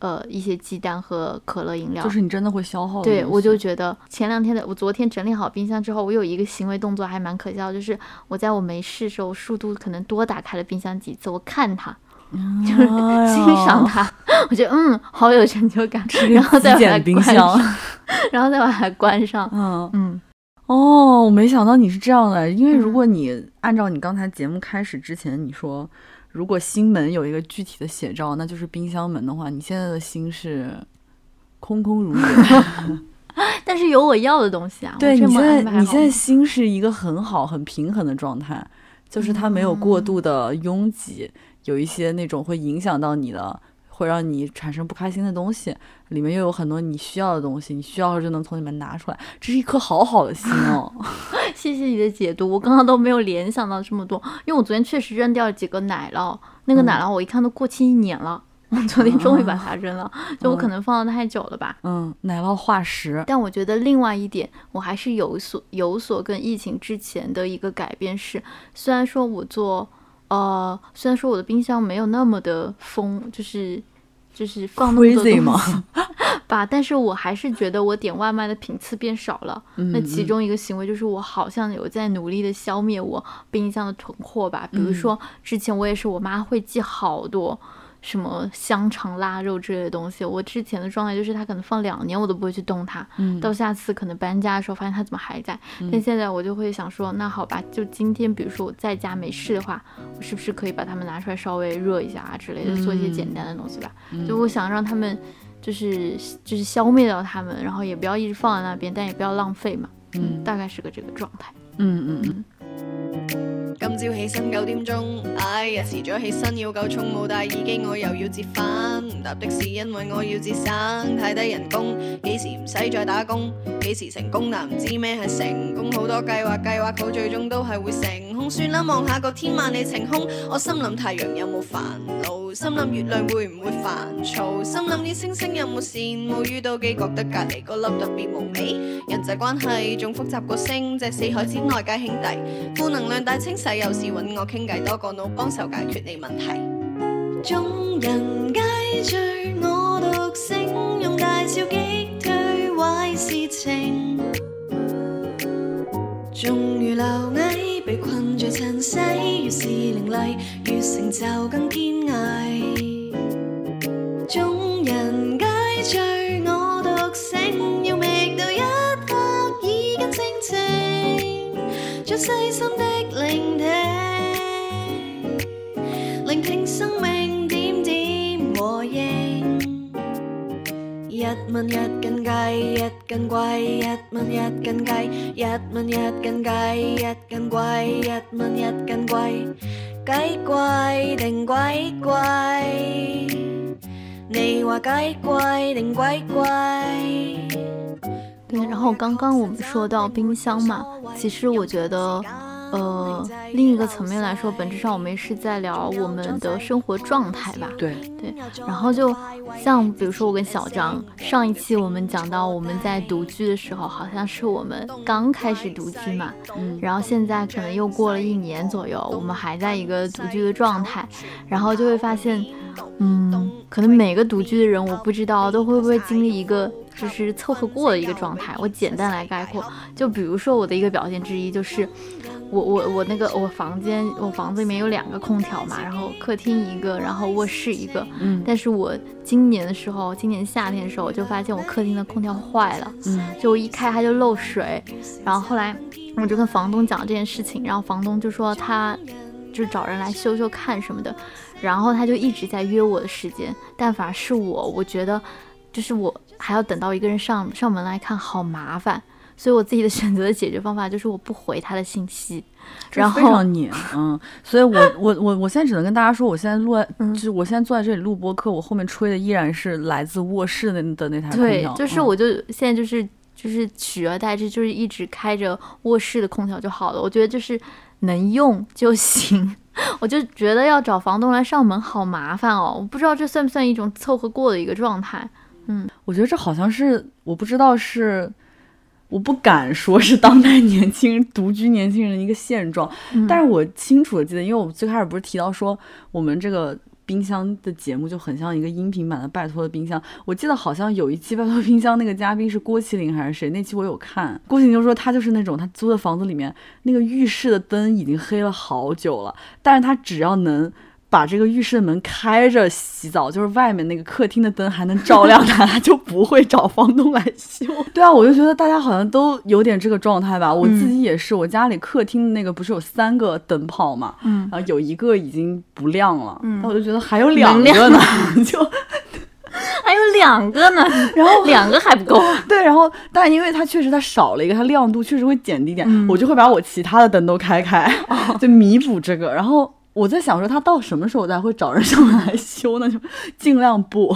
呃一些鸡蛋和可乐饮料。就是你真的会消耗对，我就觉得前两天的我昨天整理好冰箱之后，我有一个行为动作还蛮可笑，就是我在我没事的时候，速度可能多打开了冰箱几次，我看它，就是欣赏它，我觉得嗯，好有成就感，然后再把它关箱。上，然后再把它关上。嗯，嗯，哦，我没想到你是这样的，因为如嗯。果你按照你刚才节目开始之前你说，如果心门有一个具体的写照，那就是冰箱门的话，你现在的心是空空如也。但是有我要的东西啊，对你现在，你现在心是一个很好、很平衡的状态，就是它没有过嗯度的拥挤，有一些那种会影响到你的，会让你产生不开心的东西，里面又有很多你需要的东西，你需要的就能从里面拿出来，这是一颗好好的心哦。谢谢你的解读，我刚刚都没有联想到这么多，因为我昨天确实扔掉了几个奶酪，那个嗯奶酪我一看都过期一年了，我昨天终于把它扔了，就我可嗯能放的太久了吧。嗯，奶酪化石，但我觉得另外一点，我还是有所有所跟疫情之前的一个改变是，虽然说我做，呃，虽然说我的冰箱没有那么的丰，就是就是放那么多东吗西吧，但是我还是觉得我点外卖的频次变少了。那嗯其中一个行为就是我好像有在努力的消灭我冰箱的囤货吧，比如嗯说之前我也是我妈会寄好多。什么香肠、腊肉之类的东西，我之前的状态就是它可能放两年我都不会去动它，嗯到下次可能搬家的时候发现它怎么还在，但嗯现在我就会想说，那好吧，就今天比如说我在家没事的话，我是不是可以把它们拿出来稍微热一下啊之类的，做一些简单的东西吧？嗯就我想让他们就是就是消灭掉它们，然后也不要一直放在那边，但也不要浪费嘛。嗯大概是个这个状态。嗯嗯嗯，今朝起身九点钟，哎呀迟咗起身要够冲，冇带耳机我又要折返，搭的士因为我要节省，太低人工，几时唔使再打工，幾時成功但唔知咩係成功，好多計劃計劃好最終都係會成空，算啦望下個天萬里晴空，我心諗太陽有冇煩惱，心諗月亮會唔會煩躁，心諗啲星星有冇羡慕，遇到機覺得隔離嗰粒特別無味，人際關係仲複雜過星，隻四海之內皆兄弟。负能量大清洗，有時揾我傾偈，多個腦幫手解決你問題。眾人皆醉我情。縱如螻蟻被困在塵世，越是凌厲，越成就更堅毅。眾人皆醉我獨醒，要觅到一刻耳根清靜。最細心的聆聽，聆聽生命點點和應。日蚊一斤雞，一斤貴，一蚊一斤雞，一蚊一斤雞，一斤貴，一蚊一斤貴，雞貴定鬼貴？你話雞貴定鬼貴？对，然后刚刚我们说到冰箱嘛，其实我觉得，呃，另一个层面来说，本质上我们是在聊我们的生活状态吧。对对，然后就像比如说我跟小张上一期我们讲到我们在独居的时候，好像是我们刚开始独居嘛，嗯，然后现在可能又过了一年左右，我们还在一个独居的状态，然后就会发现，嗯，可能每个独居的人，我不知道都会不会经历一个就是凑合过的一个状态。我简单来概括，就比如说我的一个表现之一就是。我我我那个我房间我房子里面有两个空调嘛，然后客厅一个，然后卧室一个。嗯但是我今年的时候，今年夏天的时候，我就发现我客厅的空调坏了，嗯就我一开它就漏水，然后后来我就跟房东讲这件事情，然后房东就说他就找人来修修看什么的，然后他就一直在约我的时间，但反而是我，我觉得就是我还要等到一个人上上门来看，好麻烦。所以我自己的选择的解决方法就是我不回他的信息，然后常你，嗯，所以我我我我现在只能跟大家说，我现在录在，嗯就是我现在坐在这里录播课，我后面吹的依然是来自卧室的的那台空调，，对就是嗯我就现在就是就是取而代之，就是一直开着卧室的空调就好了。我觉得就是能用就行。我就觉得要找房东来上门好麻烦哦，我不知道这算不算一种凑合过的一个状态。嗯我觉得这好像是我不知道是。我不敢说是当代年轻人独居年轻人的一个现状，嗯但是我清楚的记得，因为我最开始不是提到说我们这个冰箱的节目就很像一个音频版的《拜托的冰箱》，我记得好像有一期《拜托冰箱》那个嘉宾是郭麒麟还是谁，那期我有看，郭麒麟就说他就是那种他租的房子里面那个浴室的灯已经黑了好久了，但是他只要能。把这个浴室的门开着洗澡，就是外面那个客厅的灯还能照亮它，他就不会找房东来修。对啊，我就觉得大家好像都有点这个状态吧。我自己也是，我家里客厅的那个不是有三个灯泡嘛，嗯，然后有一个已经不亮了，嗯那我就觉得还有两个呢，就 还有两个呢，然后两个还不够啊。对，然后但因为它确实它少了一个，它亮度确实会减低一点，嗯我就会把我其他的灯都开开，就弥补这个。然后我在想说，他到什么时候才会找人上门来修呢？就尽量不，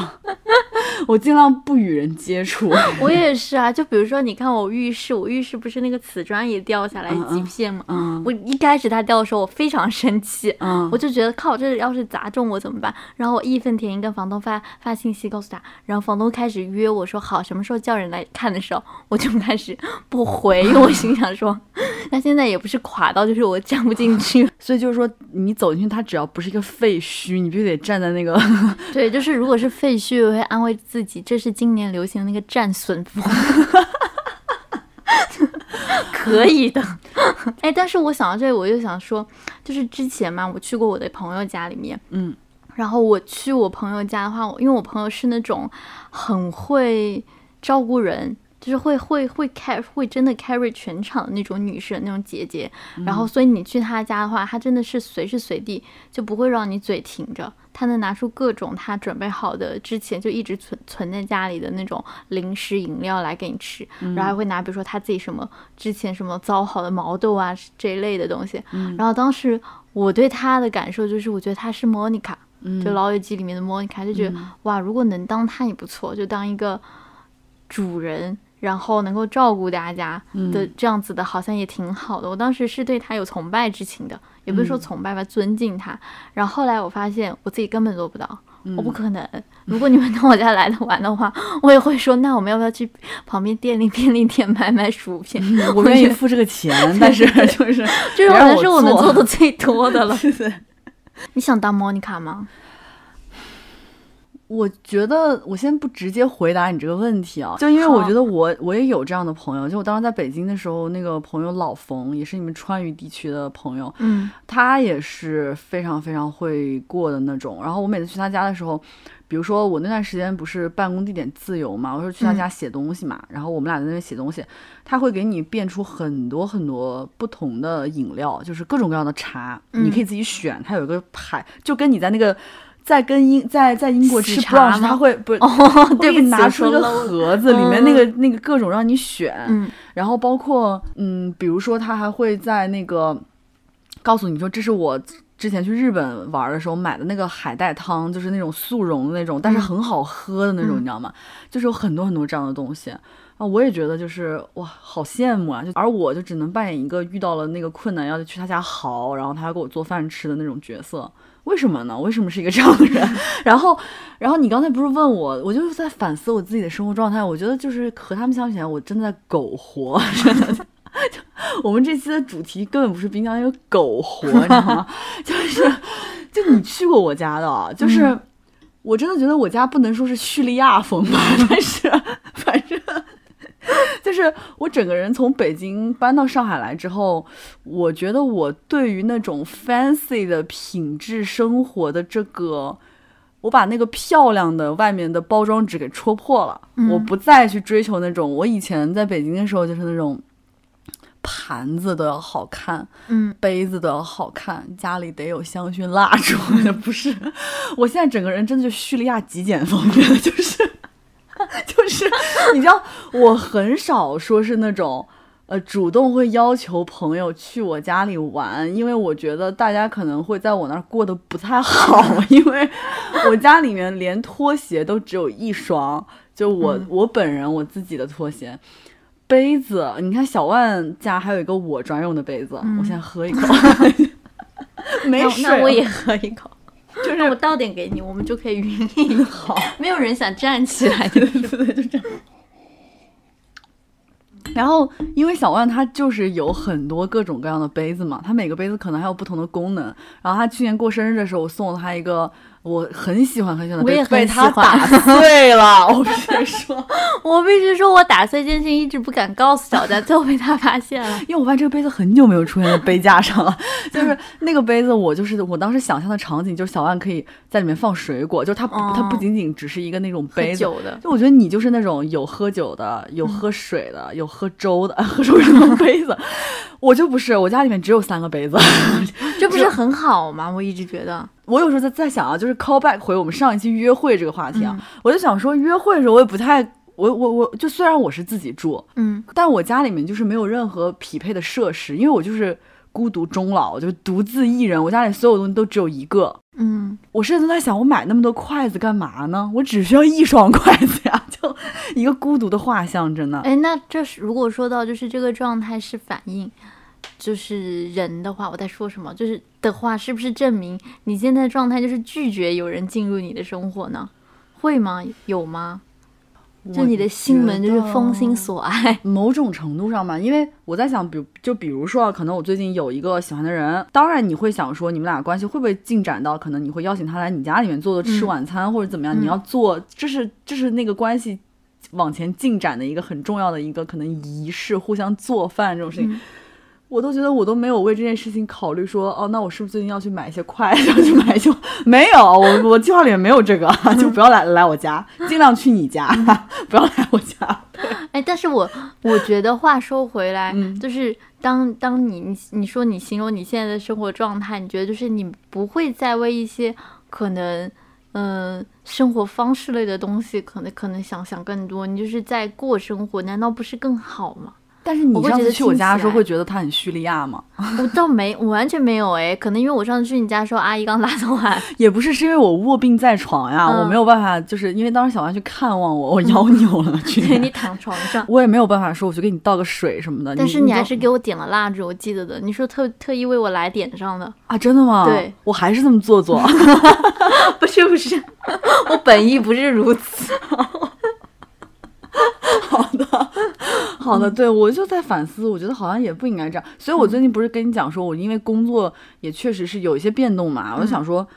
我尽量不与人接触。我也是啊，就比如说，你看我浴室，我浴室不是那个瓷砖也掉下来几片吗？嗯我一开始它掉的时候，我非常生气，嗯我就觉得靠，这要是砸中我怎么办？然后我义愤填膺跟房东发发信息告诉他，然后房东开始约我说好，什么时候叫人来看的时候，我就开始不回，因为我心想说，那现在也不是垮到就是我站不进去，所以就是说，你走进去，它只要不是一个废墟，你必须得站在那个。对，就是如果是废墟，我会安慰自己，这是今年流行的那个战损风。可以的，哎，但是我想到这里，我就想说，就是之前嘛，我去过我的朋友家里面，嗯然后我去我朋友家的话，因为我朋友是那种很会照顾人，就是会会会 carry 会真的 carry 全场的那种女生那种姐姐。然后所以你去她家的话，她真的是随时随地就不会让你嘴停着，她能拿出各种她准备好的之前就一直存存在家里的那种零食饮料来给你吃，然后还会拿比如说她自己什么之前什么糟好的毛豆啊这一类的东西。然后当时我对她的感受就是，我觉得她是 Monica。嗯就《老友记》里面的莫妮卡，就觉得、哇，如果能当她也不错，就当一个主人，然后能够照顾大家的这样子的，好像也挺好的。我当时是对他有崇拜之情的，也不是说崇拜吧，尊敬他。然后后来我发现我自己根本做不到。我不可能。如果你们到我家来的玩的话，我也会说，那我们要不要去旁边店里便利店买买薯片？我愿意付这个钱，但是 就是这好别让我像是我能做做的最多的了。你想当莫妮卡吗？我觉得我先不直接回答你这个问题啊，就因为我觉得我我也有这样的朋友，就我当时在北京的时候，那个朋友老冯也是你们川渝地区的朋友，嗯他也是非常非常会过的那种。然后我每次去他家的时候，比如说我那段时间不是办公地点自由嘛，我说去他家写东西嘛，然后我们俩在那边写东西，他会给你变出很多很多不同的饮料，就是各种各样的茶，嗯你可以自己选，他有一个牌，就跟你在那个。在跟英在在英国吃喜茶 brunch，他会不是哦，会对不起，给你拿出一个盒子，里面那个那个各种让你选，嗯然后包括嗯，比如说他还会在那个告诉你说，这是我之前去日本玩的时候买的那个海带汤，就是那种速溶的那种，但是嗯很好喝的那种，嗯你知道吗？就是有很多很多这样的东西。啊，我也觉得就是哇，好羡慕啊！就而我就只能扮演一个遇到了那个困难要去他家嚎，然后他要给我做饭吃的那种角色。为什么呢？为什么是一个这样的人？然后，然后你刚才不是问我，我就是在反思我自己的生活状态。我觉得就是和他们相比起来，我真的在苟活，真的。就 我们这期的主题根本不是冰箱，有苟活，你知道吗？就是，就你去过我家的啊，就是、嗯我真的觉得我家不能说是叙利亚风吧，但是反正。就是我整个人从北京搬到上海来之后，我觉得我对于那种 fancy 的品质生活的这个，我把那个漂亮的外面的包装纸给戳破了。嗯我不再去追求那种我以前在北京的时候就是那种盘子都要好看，嗯杯子都要好看，家里得有香薰蜡烛。不是，我现在整个人真的就叙利亚极简风，格就是。就是你知道，我很少说是那种呃主动会要求朋友去我家里玩，因为我觉得大家可能会在我那儿过得不太好，因为我家里面连拖鞋都只有一双，就我、嗯我本人我自己的拖鞋。杯子，你看小万家还有一个我专用的杯子，嗯我先喝一口，没那水，那我也喝一口。就是我倒点给你，我们就可以匀一 好。没有人想站起来 对对对，就这样。然后，因为小万他就是有很多各种各样的杯子嘛，他每个杯子可能还有不同的功能。然后他去年过生日的时候，我送了他一个我很喜欢很喜欢我也很被他打碎了。我必须说，我必须说，我打碎这件事情一直不敢告诉小佳，最后被他发现了。因为我发现这个杯子很久没有出现在杯架上了。就是那个杯子，我就是我当时想象的场景，就是小万可以在里面放水果，就是它不、它不哦仅仅只是一个那种杯子，酒的，就我觉得你就是那种有喝酒的，有喝水的，有喝粥的，喝粥是那种杯子。我就不是，我家里面只有三个杯子。这不是很好吗？我一直觉得，我有时候在在想啊，就是 call back 回我们上一期约会这个话题啊，嗯我就想说约会的时候我也不太。我我我就虽然我是自己住，嗯但我家里面就是没有任何匹配的设施，因为我就是孤独终老，就是独自一人，我家里所有东西都只有一个。嗯，我甚至在想，我买那么多筷子干嘛呢？我只需要一双筷子呀，就一个孤独的画像，真的。哎，那这是如果说到就是这个状态是反应，就是人的话，我在说什么？就是的话，是不是证明你现在的状态就是拒绝有人进入你的生活呢？会吗？有吗？就你的心门就是封心锁爱。某种程度上吧，因为我在想，比如就比如说啊，可能我最近有一个喜欢的人，当然你会想说，你们俩关系会不会进展到可能你会邀请他来你家里面坐坐吃嗯晚餐、或者怎么样？嗯你要做，这是这是那个关系往前进展的一个很重要的一个可能仪式，互相做饭这种事情。嗯我都觉得我都没有为这件事情考虑说，哦，那我是不是最近要去买一些筷子，要去买一些？没有，我我计划里面没有这个，就不要来来我家，尽量去你家，不要来我家。哎，但是我我觉得话说回来，嗯就是当当你你你说你形容你现在的生活状态，你觉得就是你不会再为一些可能嗯、呃生活方式类的东西，可能可能想想更多，你就是在过生活，难道不是更好吗？但是你上次去我家的时候，会觉得他很叙利亚吗？我倒没，我完全没有哎，可能因为我上次去你家的时候，阿姨刚打扫完，也不是，是因为我卧病在床呀，嗯我没有办法，就是因为当时小王去看望我，我腰扭了，去对你躺床上。我也没有办法说，我就给你倒个水什么的。但是你还是给我点了蜡烛，我记得的。你说特特意为我来点上的，啊，真的吗？对，我还是这么做作。不 是不是，我本意不是如此。好的，好的对我就在反思，我觉得好像也不应该这样。所以我最近不是跟你讲说，我因为工作也确实是有一些变动嘛，我就想说。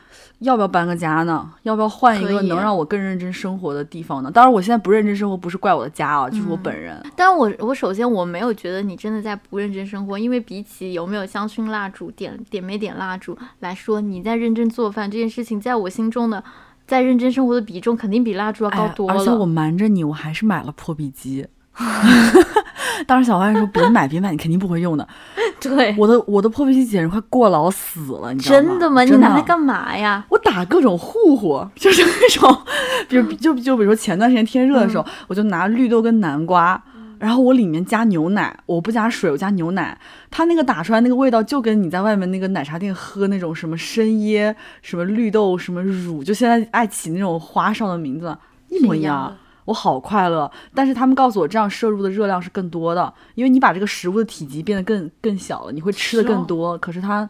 要不要搬个家呢？要不要换一个能让我更认真生活的地方呢？当然，我现在不认真生活，不是怪我的家啊，就是我本人。但我我首先我没有觉得你真的在不认真生活，因为比起有没有香薰蜡烛、点点没点蜡烛来说，你在认真做饭这件事情，在我心中的在认真生活的比重肯定比蜡烛要高哎多了。而且我瞒着你，我还是买了破壁机。当时小花说别买别买，你肯定不会用的。对，我的我的破壁机简直快过劳死了，你知道吗？真的吗？你拿它干嘛呀？我打各种糊糊，就是那种，比如就就比如说前段时间天热的时候，我就拿绿豆跟南瓜，然后我里面加牛奶，我不加水，我加牛奶，它那个打出来那个味道就跟你在外面那个奶茶店喝那种什么生椰、什么绿豆、什么乳，就现在爱起那种花哨的名字一模一样。我好快乐，但是他们告诉我这样摄入的热量是更多的，因为你把这个食物的体积变得更更小了，你会吃的是哦更多。可是它，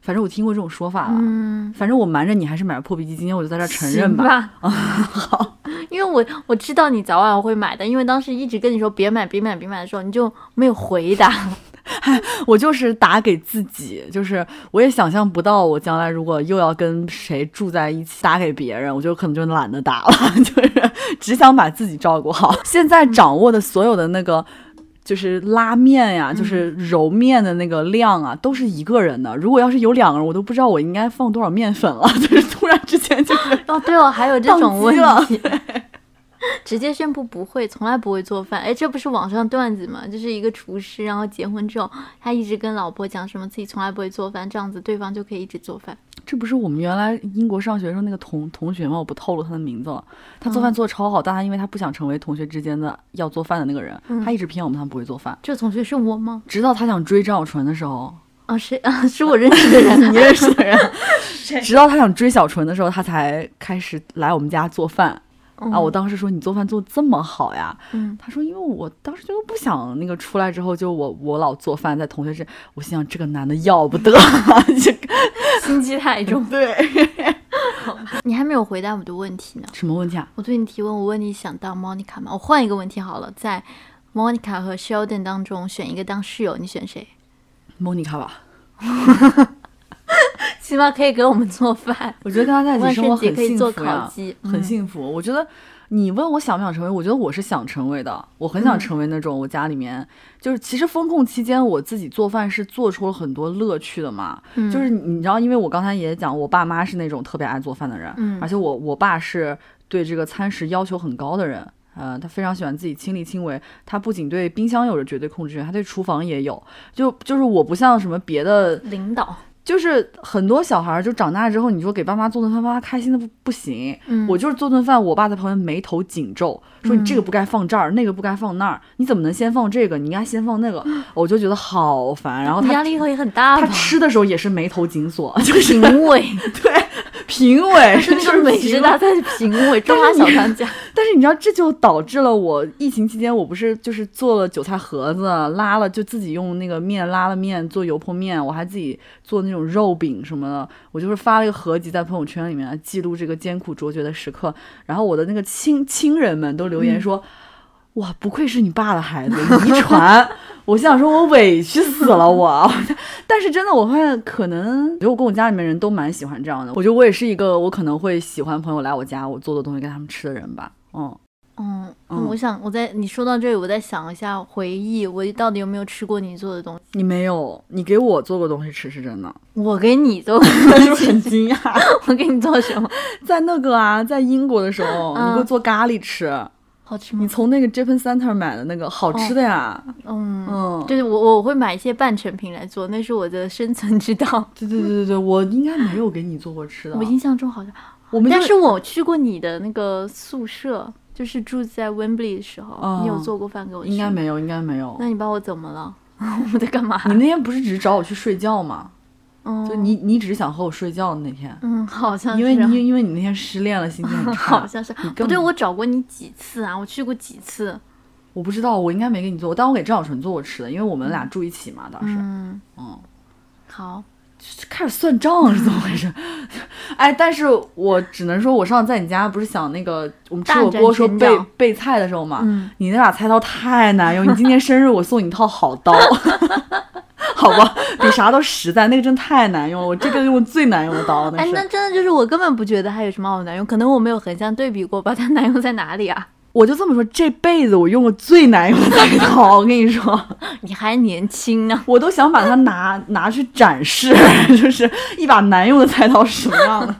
反正我听过这种说法了。嗯，反正我瞒着你还是买了破壁机，今天我就在这儿承认吧。吧。好，因为我我知道你早晚会买的，因为当时一直跟你说别买别买别买的时候，你就没有回答。我就是打给自己，就是我也想象不到，我将来如果又要跟谁住在一起，打给别人，我就可能就懒得打了，就是只想把自己照顾好。现在掌握的所有的那个。就是拉面呀，就是揉面的那个量啊，都是一个人的。如果要是有两个人，我都不知道我应该放多少面粉了。就是突然之间就是哦，对哦，还有这种问题。直接宣布不会，从来不会做饭。哎，这不是网上段子吗？就是一个厨师，然后结婚之后，他一直跟老婆讲什么自己从来不会做饭，这样子对方就可以一直做饭。这不是我们原来英国上学的时候那个同同学吗？我不透露他的名字了。他做饭做的超好，但他因为他不想成为同学之间的要做饭的那个人，嗯他一直骗我们他不会做饭。这个同学是我吗？直到他想追张小纯的时候，啊，谁啊？是我认识的人。你认识的人，直到他想追小纯的时候，他才开始来我们家做饭。啊！我当时说你做饭做得这么好呀？嗯，他说因为我当时就不想那个出来之后就我我老做饭在同学之，我心想这个男的要不得，这个 心机太重。对 你还没有回答我的问题呢。什么问题啊？我对你提问，我问你想当 Monica 吗？我换一个问题好了，在 Monica 和 Sheldon 当中选一个当室友，你选谁？？Monica 吧，起码可以给我们做饭。我觉得跟他在一起生活很幸可以做福鸡，很嗯幸福。我觉得你问我想不想成为，我觉得我是想成为的，我很想成为那种我家里面、就是其实风控期间我自己做饭是做出了很多乐趣的嘛。嗯就是你你知道，因为我刚才也讲，我爸妈是那种特别爱做饭的人，嗯而且我我爸是对这个餐食要求很高的人。呃，他非常喜欢自己亲力亲为，他不仅对冰箱有着绝对控制权，他对厨房也有。就就是我不像什么别的领导。就是很多小孩儿就长大之后，你说给爸妈做顿饭，爸妈开心的不不行。嗯我就是做顿饭，我爸在旁边眉头紧皱，说你这个不该放这儿，那个不该放那儿，你怎么能先放这个？你应该先放那个。我就觉得好烦。然后他压力会很大他？吃的时候也是眉头紧锁，就是评委 对评委是那 个美食大赛的评委，中华小当家。但是你知道，这就导致了我疫情期间，我不是就是做了韭菜盒子，拉了就自己用那个面拉了面做油泼面，我还自己做那种肉饼什么的，我就是发了一个合集在朋友圈里面记录这个艰苦卓绝的时刻。然后我的那个亲亲人们都留言说。哇，不愧是你爸的孩子，遗传。我心想说，我委屈死了我。但是真的，我发现可能，我觉得我跟我家里面人都蛮喜欢这样的。我觉得我也是一个，我可能会喜欢朋友来我家，我做的东西给他们吃的人吧。嗯，嗯，嗯我想我在你说到这里，我在想一下回忆，我到底有没有吃过你做的东西？你没有，你给我做过东西吃是真的，我给你做过是不是很惊讶？我给你做什么？在那个啊，在英国的时候，嗯你给我做咖喱吃，好吃吗你？从那个 Japan Center 买的那个好吃的呀。嗯，嗯，就是我我会买一些半成品来做，那是我的生存之道。对对对对对，我应该没有给你做过吃的我。印象中好像，我们但是我去过你的那个宿舍，就是住在 Wembley 的时候，哦你有做过饭给我吃？应该。没有，应该没有。那你把我怎么了？我在干嘛？你那天不是只是找我去睡觉吗？嗯，就你你只是想和我睡觉的那天，嗯，好像是因为你因为你那天失恋了，心情很差。好像是不对，我找过你几次啊？我去过几次？我不知道，我应该没给你做，但我给郑小纯做过吃的，因为我们俩住一起嘛，当时。嗯，嗯，好，开始算账是怎么回事？哎，但是我只能说，我上次在你家不是想那个我们吃火锅说备备菜的时候嘛，嗯，你那把菜刀太难用，你今天生日我送你一套好刀，好吧，比啥都实在，那个真太难用了，我这个用最难用的刀，那哎，那真的就是我根本不觉得它有什么好难用，可能我没有横向对比过，把它难用在哪里啊？我就这么说，这辈子我用过最难用的菜刀，我跟你说，你还年轻呢，我都想把它拿拿去展示，就是一把难用的菜刀是什么样的。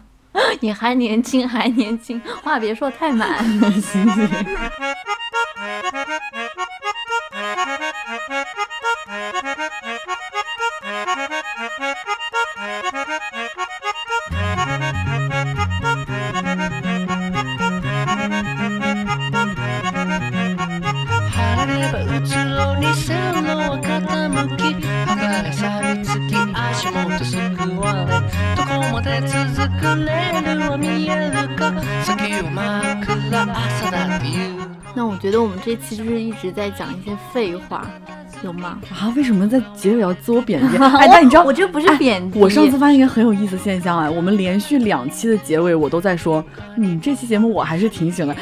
你还年轻，还年轻，话别说太满。行 行。觉得我们这期就是一直在讲一些废话，有吗？啊，为什么在结尾要自我贬低？哎，但你知道我这不是哎贬低，我上次发现一个很有意思的现象哎，我们连续两期的结尾我都在说，嗯，这期节目我还是挺喜欢。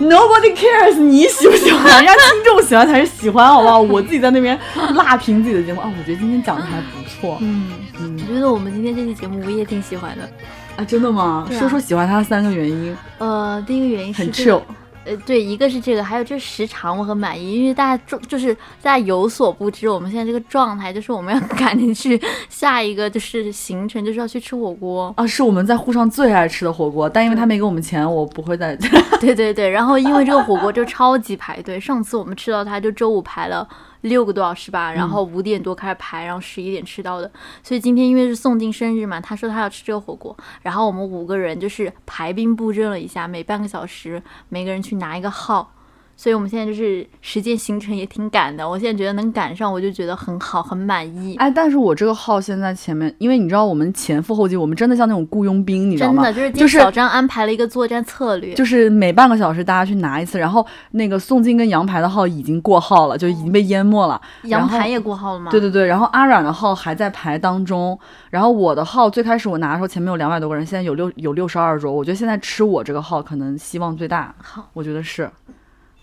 Nobody cares，你喜不喜欢？人家听众喜欢才是喜欢，好不好？我自己在那边辣评自己的节目啊，我觉得今天讲的还不错。嗯，嗯我觉得我们今天这期节目我也挺喜欢的。啊，真的吗？啊说说喜欢他的三个原因。呃，第一个原因是很这个 chill 呃，对，一个是这个，还有就是时长我很满意，因为大家就就是大家有所不知，我们现在这个状态就是我们要 赶紧去下一个就是行程，就是要去吃火锅。啊，是我们在沪上最爱吃的火锅，但因为他没给我们钱，我不会再。对对对，然后因为这个火锅就超级排队，上次我们吃到它就周五排了六个多小时吧，然后五点多开始排，然后十一点吃到的。所以今天因为是宋静生日嘛，他说他要吃这个火锅，然后我们五个人就是排兵布阵了一下，每半个小时每个人去拿一个号。所以我们现在就是时间行程也挺赶的，我现在觉得能赶上，我就觉得很好，很满意。哎，但是我这个号现在前面，因为你知道我们前赴后继，我们真的像那种雇佣兵，你知道吗？真的就是今就是小张安排了一个作战策略，就是每半个小时大家去拿一次，然后那个宋金跟杨排的号已经过号了，就已经被淹没了。羊排也过号了吗？对对对，然后阿软的号还在排当中，然后我的号最开始我拿的时候前面有两百多个人，现在有六有六十二桌，我觉得现在吃我这个号可能希望最大，好，我觉得是，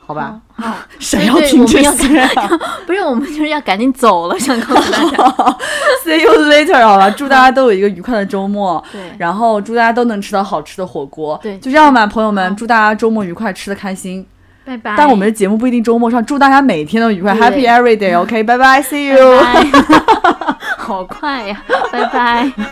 好吧？好，谁要听这些 啊不是我们就是要赶紧走了，想告诉大家。See you later，好吧？祝大家都有一个愉快的周末。对，然后祝大家都能吃到好吃的火锅。对就这样吧，朋友们，祝大家周末愉快，吃的开心。拜拜。但我们的节目不一定周末上，祝大家每天都愉快对，Happy every day，OK，拜拜，See you。拜，好快呀，拜拜。晴